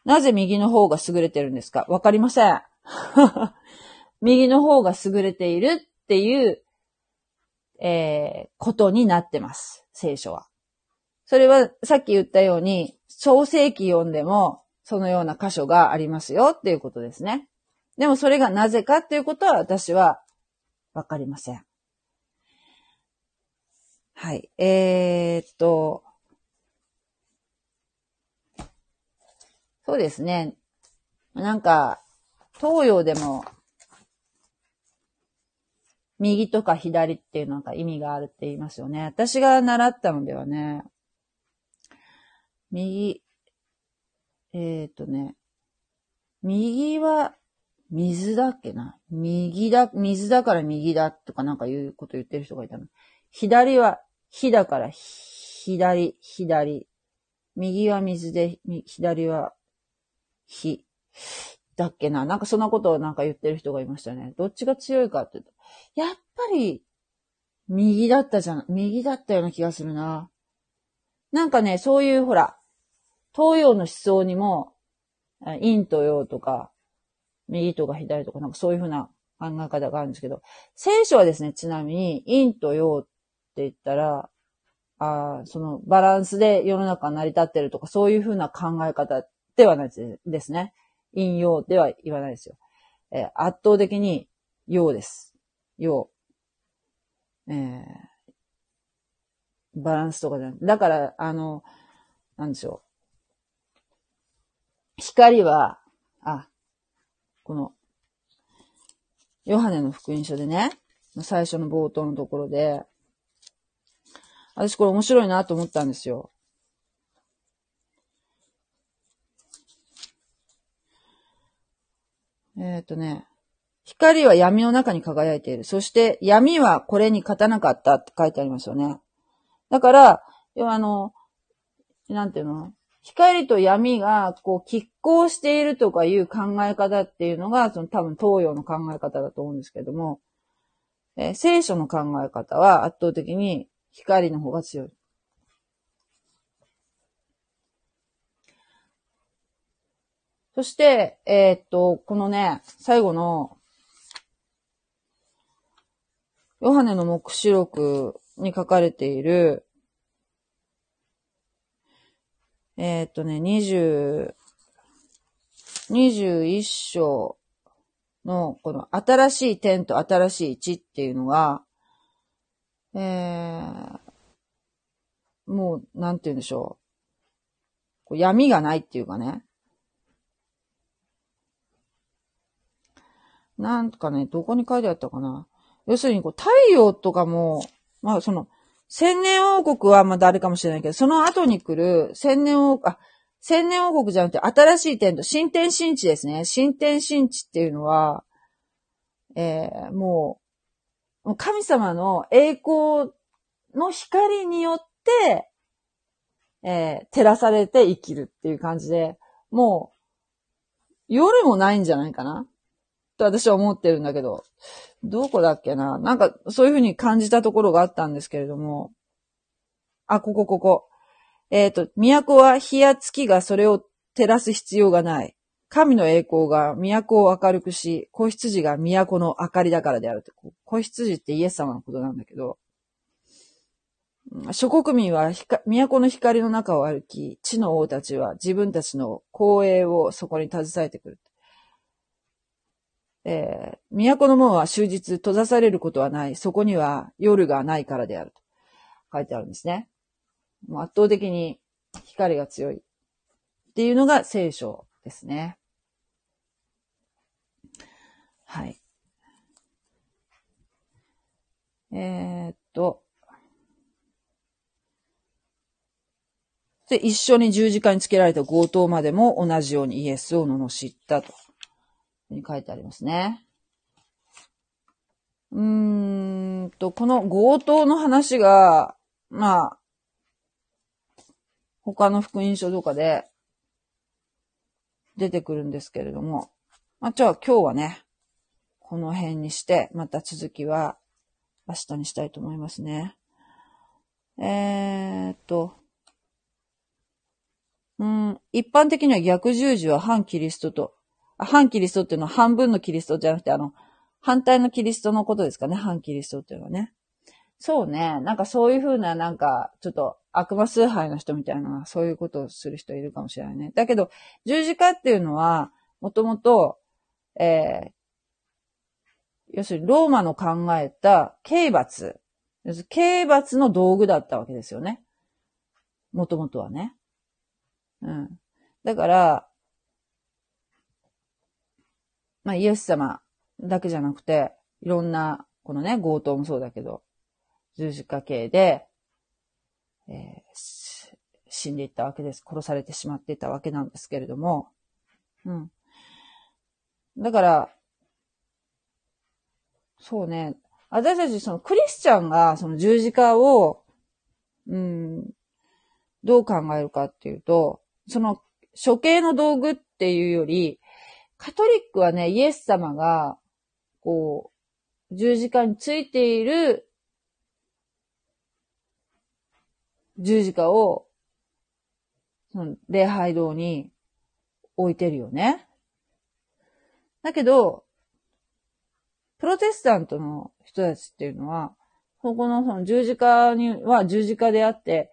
なぜ右の方が優れてるんですか？わかりません。右の方が優れているっていう、えー、ことになってます。聖書は。それはさっき言ったように、創世記読んでも、そのような箇所がありますよっていうことですね。でもそれがなぜかっていうことは私はわかりません。はい。えー、っと、そうですね。なんか、東洋でも右とか左っていうなんか意味があるって言いますよね。私が習ったのではね、右、えっ、とね、右は水だっけな？右だ、水だから右だとかなんかいうこと言ってる人がいたの。左は火だから左、左。右は水で、左は火。だっけな？なんかそんなことをなんか言ってる人がいましたね。どっちが強いかって言うと。やっぱり、右だったじゃん、右だったような気がするな。なんかね、そういうほら、東洋の思想にも、陰と陽とか、右とか左とか、なんかそういうふうな考え方があるんですけど、聖書はですね、ちなみに、陰と陽って言ったら、あそのバランスで世の中成り立ってるとか、そういうふうな考え方ではないですね。陰陽では言わないですよ。えー、圧倒的に陽です。陽。えー、バランスとかじゃない。だから、あの、なんでしょう。光は、あ、この、ヨハネの福音書でね、最初の冒頭のところで、私これ面白いなと思ったんですよ。えっ、ー、とね、光は闇の中に輝いている。そして闇はこれに勝たなかったって書いてありますよね。だから、要はあの、なんていうの？光と闇が、こう、拮抗しているとかいう考え方っていうのが、その多分東洋の考え方だと思うんですけども、えー、聖書の考え方は圧倒的に光の方が強い。そして、えー、っと、このね、最後の、ヨハネの目視録に書かれている、えー、っとね、二十、二十一章の、この新しい点と新しい地っていうのが、えー、もう、なんて言うんでしょう。闇がないっていうかね。なんかね、どこに書いてあったかな。要するに、こう、太陽とかも、まあ、その、千年王国はまだあ誰かもしれないけど、その後に来る千年王国、あ、千年王国じゃなくて新しい点と、新天新地ですね。新天新地っていうのは、えー、もう、神様の栄光の光によって、えー、照らされて生きるっていう感じで、もう、夜もないんじゃないかなと私は思ってるんだけど、どこだっけな？なんか、そういうふうに感じたところがあったんですけれども、あ、ここ、ここ。えっ、ー、と、都は火や月がそれを照らす必要がない。神の栄光が都を明るくし、子羊が都の明かりだからであるって。子羊ってイエス様のことなんだけど、諸国民は都の光の中を歩き、地の王たちは自分たちの光栄をそこに携えてくる。えー、都の門は終日閉ざされることはない。そこには夜がないからであると書いてあるんですね。もう圧倒的に光が強いっていうのが聖書ですね。はい。えー、っと。で、一緒に十字架につけられた強盗までも同じようにイエスを罵ったと。に書いてありますね。うーんと、この強盗の話が、まあ、他の福音書とかで出てくるんですけれども、まあ、じゃあ今日はね、この辺にして、また続きは明日にしたいと思いますね。えー、っと、うん、一般的には逆十字は反キリストと反キリストっていうのは半分のキリストじゃなくて、あの、反対のキリストのことですかね、反キリストっていうのはね。そうね。なんかそういうふうな、なんか、ちょっと悪魔崇拝の人みたいな、そういうことをする人いるかもしれないね。だけど、十字架っていうのは、もともと、えー、要するにローマの考えた刑罰。要するに刑罰の道具だったわけですよね。もともとはね。うん。だから、まあ、イエス様だけじゃなくて、いろんな、このね、強盗もそうだけど、十字架系で、えー、死んでいったわけです。殺されてしまっていたわけなんですけれども、うん。だから、そうね、私たちそのクリスチャンがその十字架を、うん、どう考えるかっていうと、その処刑の道具っていうより、カトリックはね、イエス様が、こう、十字架についている十字架を、その礼拝堂に置いてるよね。だけど、プロテスタントの人たちっていうのは、ここの本十字架には十字架であって、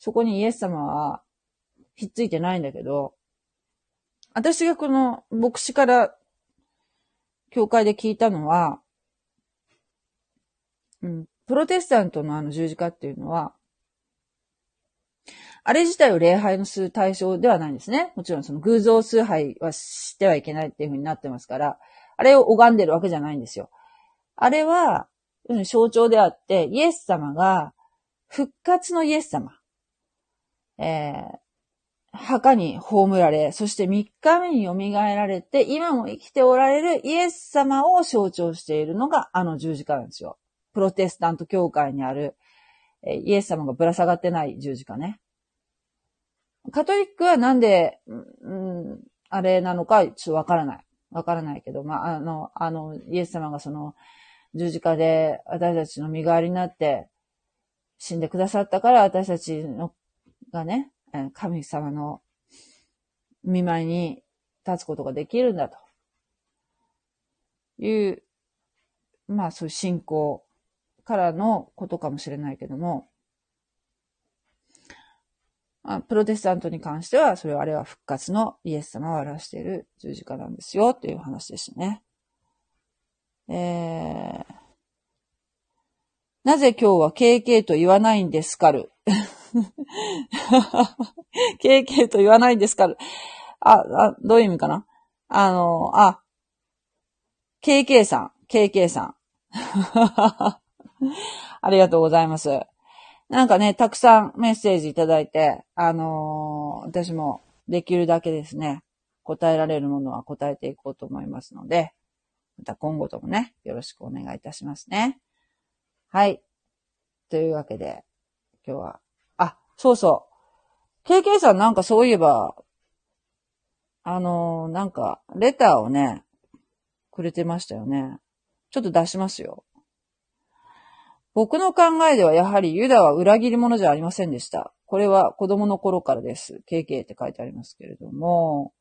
そこにイエス様はひっついてないんだけど、私がこの牧師から教会で聞いたのは、うん、プロテスタントのあの十字架っていうのは、あれ自体を礼拝のする対象ではないんですね。もちろんその偶像崇拝はしてはいけないっていうふうになってますから、あれを拝んでるわけじゃないんですよ。あれは、象徴であって、イエス様が復活のイエス様。えー、墓に葬られ、そして3日目に蘇られて、今も生きておられるイエス様を象徴しているのがあの十字架なんですよ。プロテスタント教会にある、イエス様がぶら下がってない十字架ね。カトリックはなんで、うん、あれなのか、ちょっとわからない。わからないけど、まあ、あの、あの、イエス様がその、十字架で私たちの身代わりになって死んでくださったから私たちのがね、神様の見舞いに立つことができるんだと。いう、まあそういう信仰からのことかもしれないけども、あプロテスタントに関しては、それはあれは復活のイエス様を表している十字架なんですよ、という話でしたね。えー、なぜ今日は KK と言わないんですかる？?KK と言わないんですかるあ、あ、どういう意味かな？あの、あ、KK さん、KK さん。ありがとうございます。なんかね、たくさんメッセージいただいて、あのー、私もできるだけですね、答えられるものは答えていこうと思いますので、また今後ともね、よろしくお願いいたしますね。はい。というわけで、今日は、そうそう。KK さんなんかそういえば、あのー、なんか、レターをね、くれてましたよね。ちょっと出しますよ。僕の考えではやはりユダは裏切り者じゃありませんでした。これは子供の頃からです。KK って書いてありますけれども、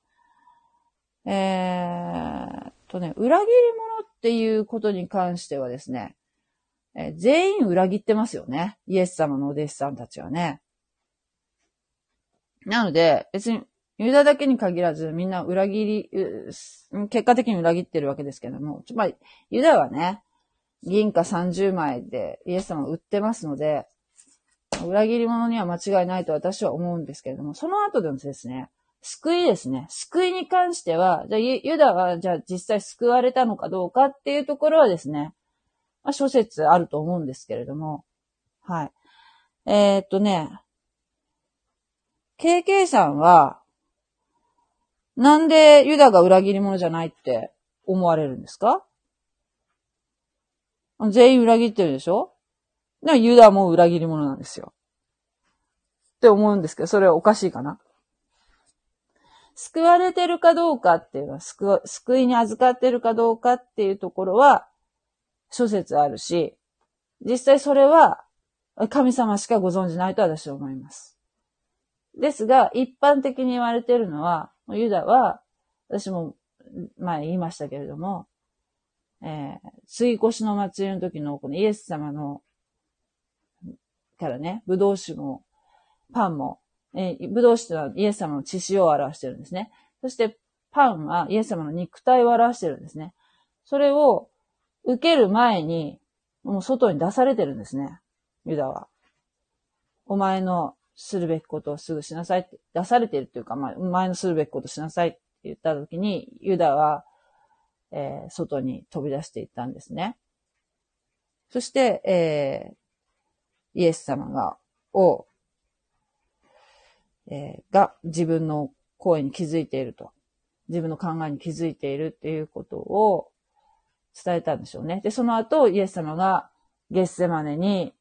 えー、とね、裏切り者っていうことに関してはですね、えー、全員裏切ってますよね。イエス様のお弟子さんたちはね。なので、別にユダだけに限らずみんな裏切り、結果的に裏切ってるわけですけども、つまり、ユダはね、銀貨30枚でイエス様を売ってますので、裏切り者には間違いないと私は思うんですけれども、その後でもですね、救いですね。救いに関しては、じゃあユダはじゃあ実際救われたのかどうかっていうところはですね、まあ諸説あると思うんですけれども、はい。えー、っとね、KK さんは、なんでユダが裏切り者じゃないって思われるんですか？全員裏切ってるでしょ？でもユダも裏切り者なんですよ。って思うんですけど、それはおかしいかな？救われてるかどうかっていうのは、救、救いに預かってるかどうかっていうところは、諸説あるし、実際それは、神様しかご存じないと私は思います。ですが、一般的に言われているのは、ユダは、私も前言いましたけれども、えー、追越しの祭りの時のこのイエス様の、からね、ぶどう酒も、パンも、えー、ぶどう酒とはイエス様の血潮を表してるんですね。そして、パンはイエス様の肉体を表してるんですね。それを受ける前に、もう外に出されてるんですね。ユダは。お前のするべきことをすぐしなさいって、出されてるっていうか、まあ、前のするべきことしなさいって言った時に、ユダは、えー、外に飛び出していったんですね。そして、えー、イエス様が、を、えー、が自分の声に気づいていると。自分の考えに気づいているっていうことを伝えたんでしょうね。で、その後、イエス様がゲッセマネに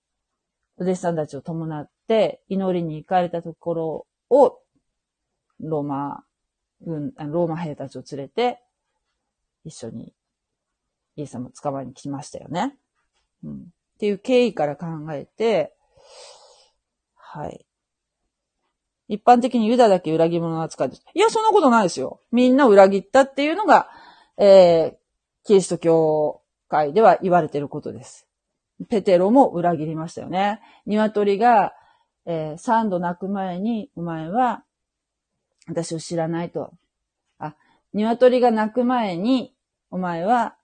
お弟子さんたちを伴って祈りに行かれたところを、ローマ軍、ローマ兵たちを連れて一緒にイエス様を捕まえに来ましたよね。うん。っていう経緯から考えて、はい。一般的にユダだけ裏切り者扱いです。いや、そんなことないですよ。みんな裏切ったっていうのが、えー、キリスト教会では言われてることです。ペテロも裏切りましたよね。鶏が、えー、三度泣く前に、お前は、私を知らないと。あ、鶏が泣く前に、お前は、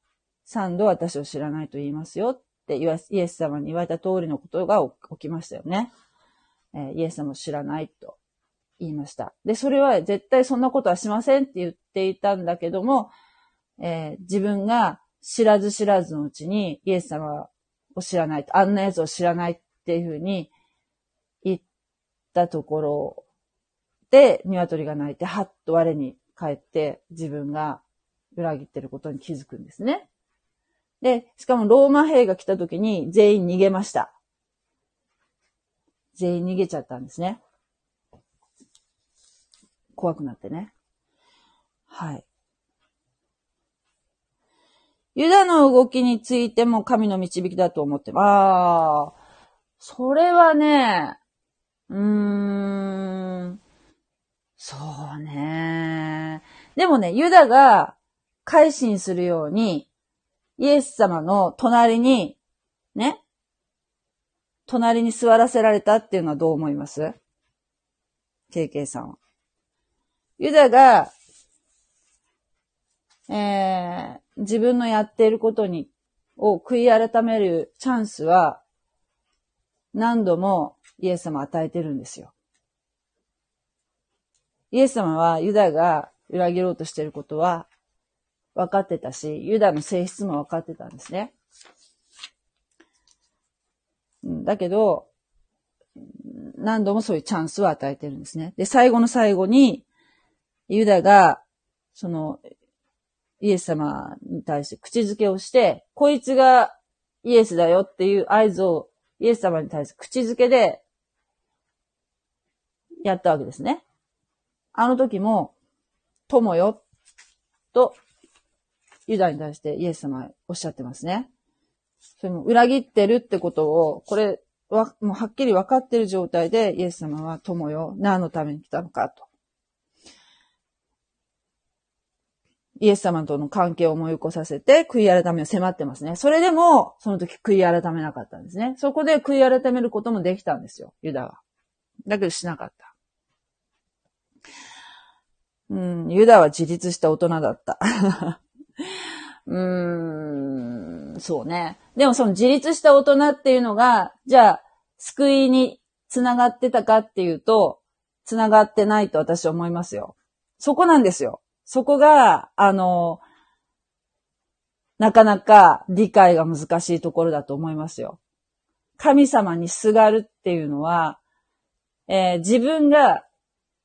三度私を知らないと言いますよってイエス様に言われた通りのことが起きましたよね。えー、イエス様を知らないと言いました。で、それは絶対そんなことはしませんって言っていたんだけども、えー、自分が知らず知らずのうちにイエス様を知らないと、あんなやつを知らないっていうふうにったところで、鶏が鳴いて、はっと我に帰って自分が裏切ってることに気づくんですね。で、しかもローマ兵が来た時に全員逃げました。全員逃げちゃったんですね。怖くなってね。はい。ユダの動きについても神の導きだと思ってます。ああ、それはね、うーん、そうね。でもね、ユダが改心するように、イエス様の隣に、ね、隣に座らせられたっていうのはどう思います ?KK さんは。ユダが、えー、自分のやっていることに、を悔い改めるチャンスは、何度もイエス様与えてるんですよ。イエス様はユダが裏切ろうとしていることは分かってたし、ユダの性質も分かってたんですね。だけど、何度もそういうチャンスを与えてるんですね。で、最後の最後に、ユダが、その、イエス様に対して口づけをして、こいつがイエスだよっていう合図をイエス様に対して口づけでやったわけですね。あの時も、友よ、と、ユダに対してイエス様おっしゃってますね。それも裏切ってるってことを、これは、もうはっきり分かってる状態で、イエス様は友よ、何のために来たのかと。イエス様との関係を思い起こさせて、悔い改めを迫ってますね。それでも、その時悔い改めなかったんですね。そこで悔い改めることもできたんですよ、ユダは。だけどしなかった。うん、ユダは自立した大人だった。うーん、そうね。でもその自立した大人っていうのが、じゃあ、救いにつながってたかっていうと、つながってないと私は思いますよ。そこなんですよ。そこが、あの、なかなか理解が難しいところだと思いますよ。神様にすがるっていうのは、えー、自分が、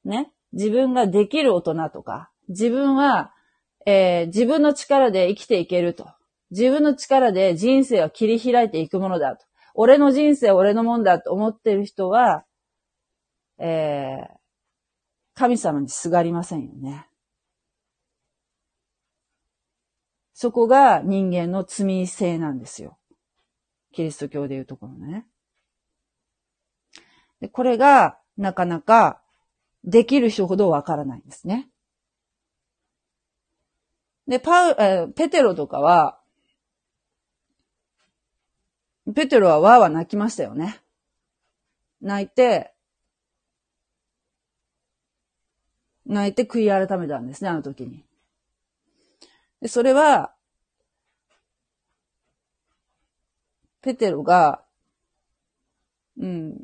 ね、自分ができる大人とか、自分は、えー、自分の力で生きていけると。自分の力で人生を切り開いていくものだと。俺の人生は俺のもんだと思ってる人は、えー、神様にすがりませんよね。そこが人間の罪性なんですよ。キリスト教でいうところね。でこれがなかなかできる人ほどわからないんですね。で、パウ、えペテロとかは、ペテロはわーわー泣きましたよね。泣いて、泣いて悔い改めたんですね、あの時に。で、それは、ペテロが、うん、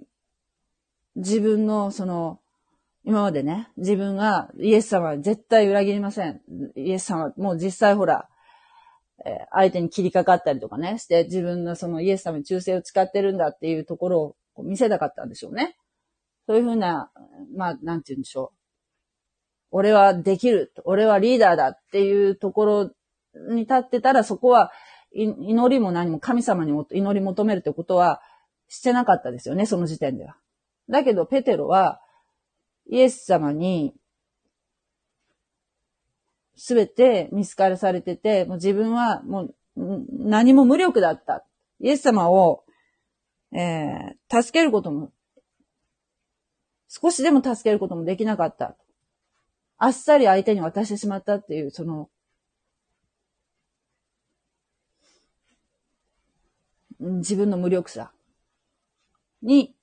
自分のその、今までね、自分がイエス様は絶対裏切りません。イエス様は、もう実際ほら、え、相手に切りかかったりとかね、して自分のそのイエス様に忠誠を使ってるんだっていうところを見せたかったんでしょうね。そういうふうな、まあ、なんて言うんでしょう。俺はできる、俺はリーダーだっていうところに立ってたら、そこは祈りも何も神様に祈り求めるってことはしてなかったですよね、その時点では。だけど、ペテロは、イエス様に、すべて見つからされてて、もう自分はもう何も無力だった。イエス様を、えー、助けることも少しでも助けることもできなかった。あっさり相手に渡してしまったっていう、その、自分の無力さに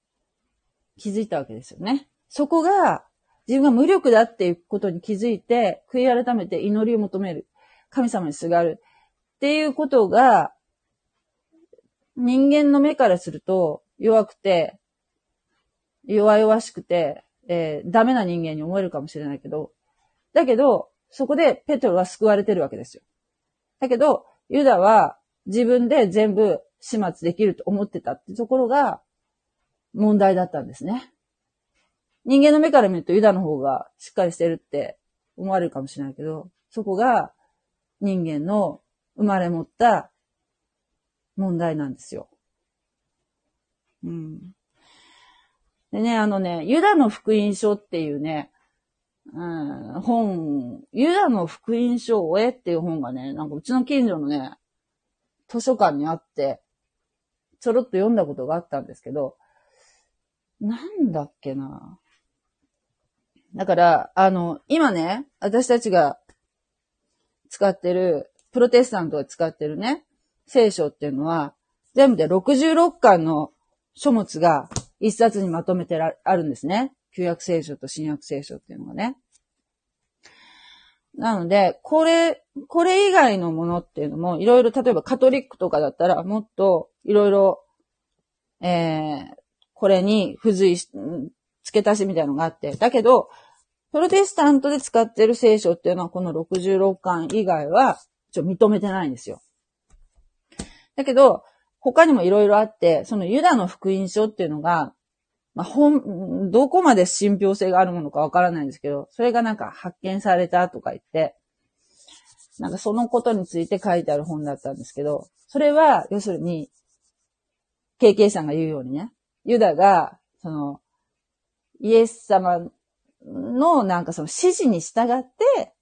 気づいたわけですよね。そこが自分が無力だっていうことに気づいて、悔い改めて祈りを求める。神様にすがる。っていうことが、人間の目からすると弱くて、弱々しくて、えー、ダメな人間に思えるかもしれないけど、だけど、そこでペトロは救われてるわけですよ。だけど、ユダは自分で全部始末できると思ってたってところが問題だったんですね。人間の目から見るとユダの方がしっかりしてるって思われるかもしれないけど、そこが人間の生まれ持った問題なんですよ。うん。でね、あのね、ユダの福音書っていうね、うん、本、ユダの福音書を終えっていう本がね、なんかうちの近所のね、図書館にあって、ちょろっと読んだことがあったんですけど、なんだっけな。だから、あの、今ね、私たちが使ってる、プロテスタントが使ってるね、聖書っていうのは、全部で66巻の書物が一冊にまとめてあるんですね。旧約聖書と新約聖書っていうのがね。なので、これ、これ以外のものっていうのも、いろいろ、例えばカトリックとかだったら、もっと、いろいろ、えー、これに付随し、付け足しみたいなのがあって、だけど、プロテスタントで使ってる聖書っていうのは、この66巻以外は、ちょ、認めてないんですよ。だけど、他にもいろいろあって、そのユダの福音書っていうのが、まあ、本、どこまで信憑性があるものかわからないんですけど、それがなんか発見されたとか言って、なんかそのことについて書いてある本だったんですけど、それは、要するに、KK さんが言うようにね、ユダが、その、イエス様のなんかその指示に従って、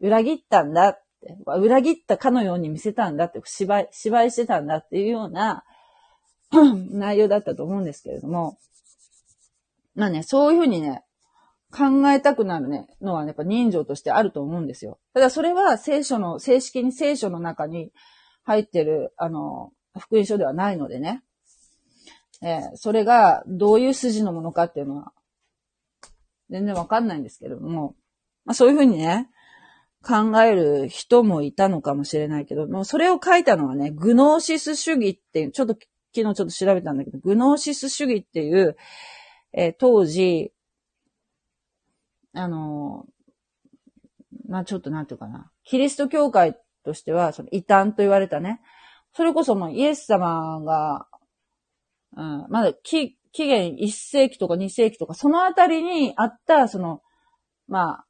裏切ったんだって、裏切ったかのように見せたんだって、芝居、芝居してたんだっていうような 内容だったと思うんですけれども、まあね、そういうふうにね、考えたくなるね、のは、やっぱ人情としてあると思うんですよ。ただそれは聖書の、正式に聖書の中に入ってる、あの、福音書ではないのでね。えー、それがどういう筋のものかっていうのは、全然わかんないんですけれども、まあそういうふうにね、考える人もいたのかもしれないけども、それを書いたのはね、グノーシス主義っていう、ちょっと昨日ちょっと調べたんだけど、グノーシス主義っていう、えー、当時、あのー、まあ、ちょっとなんていうかな。キリスト教会としては、その異端と言われたね。それこそもうイエス様が、うん、まだ紀紀元1世紀とか2世紀とか、そのあたりにあった、その、まあ、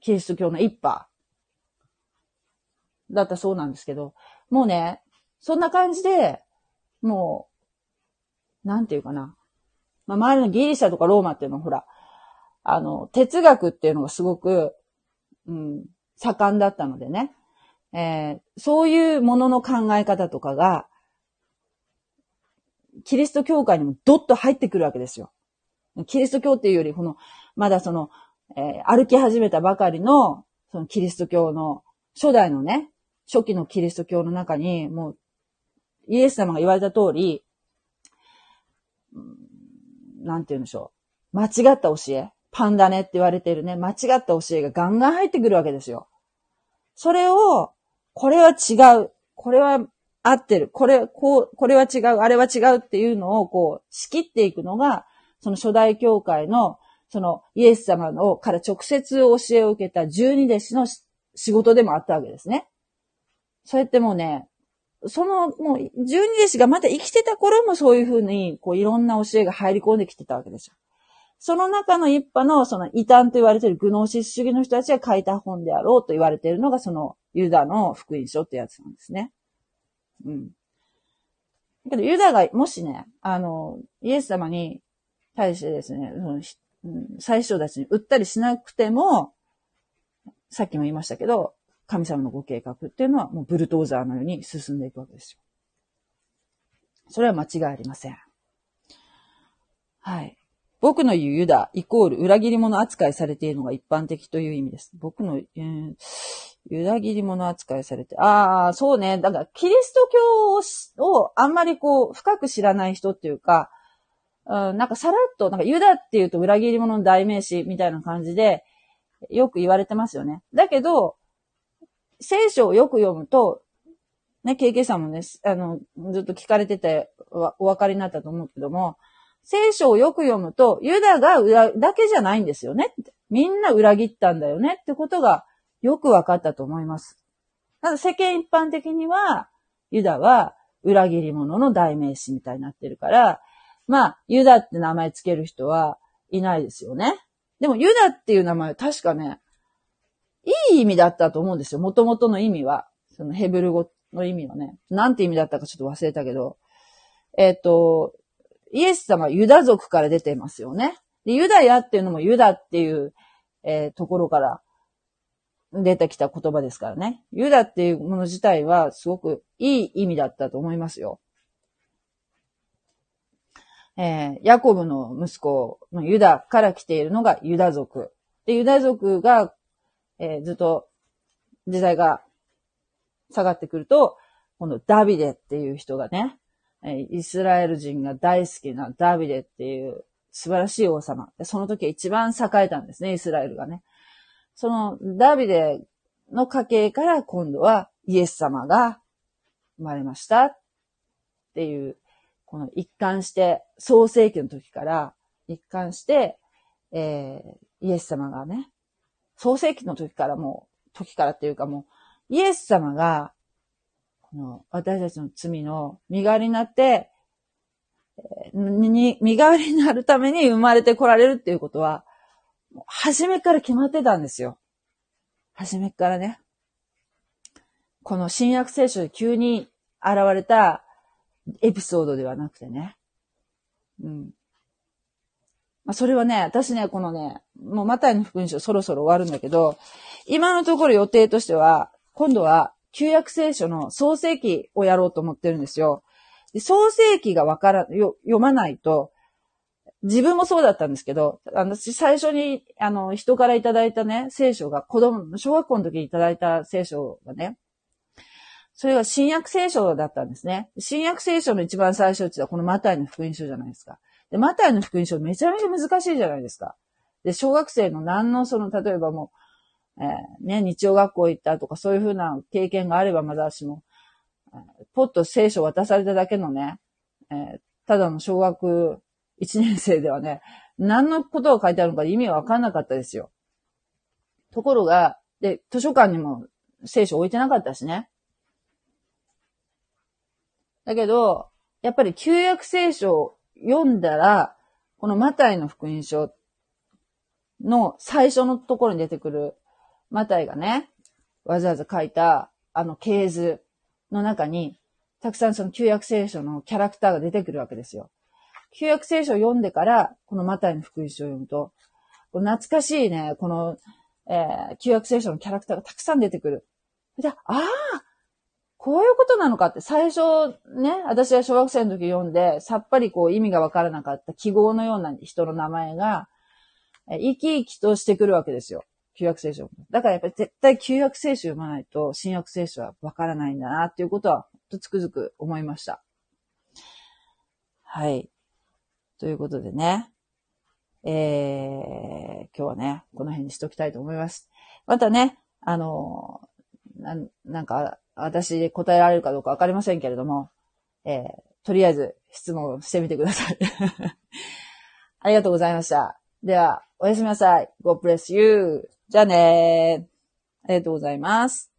キリスト教の一派だったそうなんですけど、もうね、そんな感じで、もう、なんていうかな。まあ、周りのギリシャとかローマっていうのはほら、あの、哲学っていうのがすごく、うん、盛んだったのでね。えー、そういうものの考え方とかが、キリスト教会にもドッと入ってくるわけですよ。キリスト教っていうより、この、まだその、えー、歩き始めたばかりの、そのキリスト教の、初代のね、初期のキリスト教の中に、もう、イエス様が言われた通り、なんて言うんでしょう。間違った教え。パンダネって言われてるね、間違った教えがガンガン入ってくるわけですよ。それを、これは違う。これは合ってる。これ、こう、これは違う。あれは違うっていうのを、こう、仕切っていくのが、その初代教会の、そのイエス様のから直接教えを受けた十二弟子の仕事でもあったわけですね。そうやってもうね、その、もう、十二弟子がまだ生きてた頃もそういうふうに、こう、いろんな教えが入り込んできてたわけですよ。その中の一派の、その異端と言われているグノーシス主義の人たちが書いた本であろうと言われているのが、そのユダの福音書ってやつなんですね。うん。けど、ユダが、もしね、あの、イエス様に対してですね、うん、最初たちに売ったりしなくても、さっきも言いましたけど、神様のご計画っていうのはもうブルトーザーのように進んでいくわけですよ。それは間違いありません。はい。僕の言うユダイコール裏切り者扱いされているのが一般的という意味です。僕の、えー、裏切り者扱いされて、ああ、そうね。だから、キリスト教をあんまりこう、深く知らない人っていうか、うん、なんかさらっと、なんかユダっていうと裏切り者の代名詞みたいな感じで、よく言われてますよね。だけど、聖書をよく読むと、ね、KK さんもね、あの、ずっと聞かれててお分かりになったと思うけども、聖書をよく読むと、ユダが裏だけじゃないんですよね。みんな裏切ったんだよねってことがよく分かったと思います。ただ世間一般的には、ユダは裏切り者の代名詞みたいになってるから、まあ、ユダって名前つける人はいないですよね。でも、ユダっていう名前確かね、いい意味だったと思うんですよ。元々の意味は。そのヘブル語の意味はね。なんて意味だったかちょっと忘れたけど。えっ、ー、と、イエス様はユダ族から出てますよね。でユダヤっていうのもユダっていう、えー、ところから出てきた言葉ですからね。ユダっていうもの自体はすごくいい意味だったと思いますよ。えー、ヤコブの息子のユダから来ているのがユダ族。で、ユダ族が、えー、ずっと時代が下がってくると、このダビデっていう人がね、イスラエル人が大好きなダビデっていう素晴らしい王様。その時一番栄えたんですね、イスラエルがね。そのダビデの家系から今度はイエス様が生まれましたっていうこの一貫して、創世記の時から一貫して、えー、イエス様がね、創世記の時からもう、時からっていうかもう、イエス様が、の私たちの罪の身代わりになって、に、身代わりになるために生まれて来られるっていうことは、初めから決まってたんですよ。初めからね。この新約聖書で急に現れたエピソードではなくてね。うん。まあ、それはね、私ね、このね、もうマタイの福音書そろそろ終わるんだけど、今のところ予定としては、今度は旧約聖書の創世記をやろうと思ってるんですよ。で創世記がわから、よ、読まないと、自分もそうだったんですけど、私最初に、あの、人からいただいたね、聖書が、子供、小学校の時にいただいた聖書がね、それが新約聖書だったんですね。新約聖書の一番最初って言ったらこのマタイの福音書じゃないですか。で、マタイの福音書めちゃめちゃ難しいじゃないですか。で、小学生の何のその、例えばもう、えー、ね、日曜学校行ったとかそういうふうな経験があればまだしも、ポッと聖書渡されただけのね、えー、ただの小学1年生ではね、何のことが書いてあるのか意味はわかんなかったですよ。ところが、で、図書館にも聖書置いてなかったしね。だけど、やっぱり旧約聖書を読んだら、このマタイの福音書の最初のところに出てくる、マタイがね、わざわざ書いた、あの系図の中に、たくさんその旧約聖書のキャラクターが出てくるわけですよ。旧約聖書を読んでから、このマタイの福音書を読むと、懐かしいね、この、えー、旧約聖書のキャラクターがたくさん出てくる。で、ああ、こういうことなのかって最初ね、私は小学生の時読んで、さっぱりこう意味がわからなかった記号のような人の名前が、生き生きとしてくるわけですよ。旧約聖書。だからやっぱり絶対旧約聖書読まないと新約聖書はわからないんだなっていうことは、とつくづく思いました。はい。ということでね。えー、今日はね、この辺にしときたいと思います。またね、あの、ななんか、私答えられるかどうかわかりませんけれども、えー、とりあえず質問してみてください。ありがとうございました。では、おやすみなさい。God bless you. じゃあねー。ありがとうございます。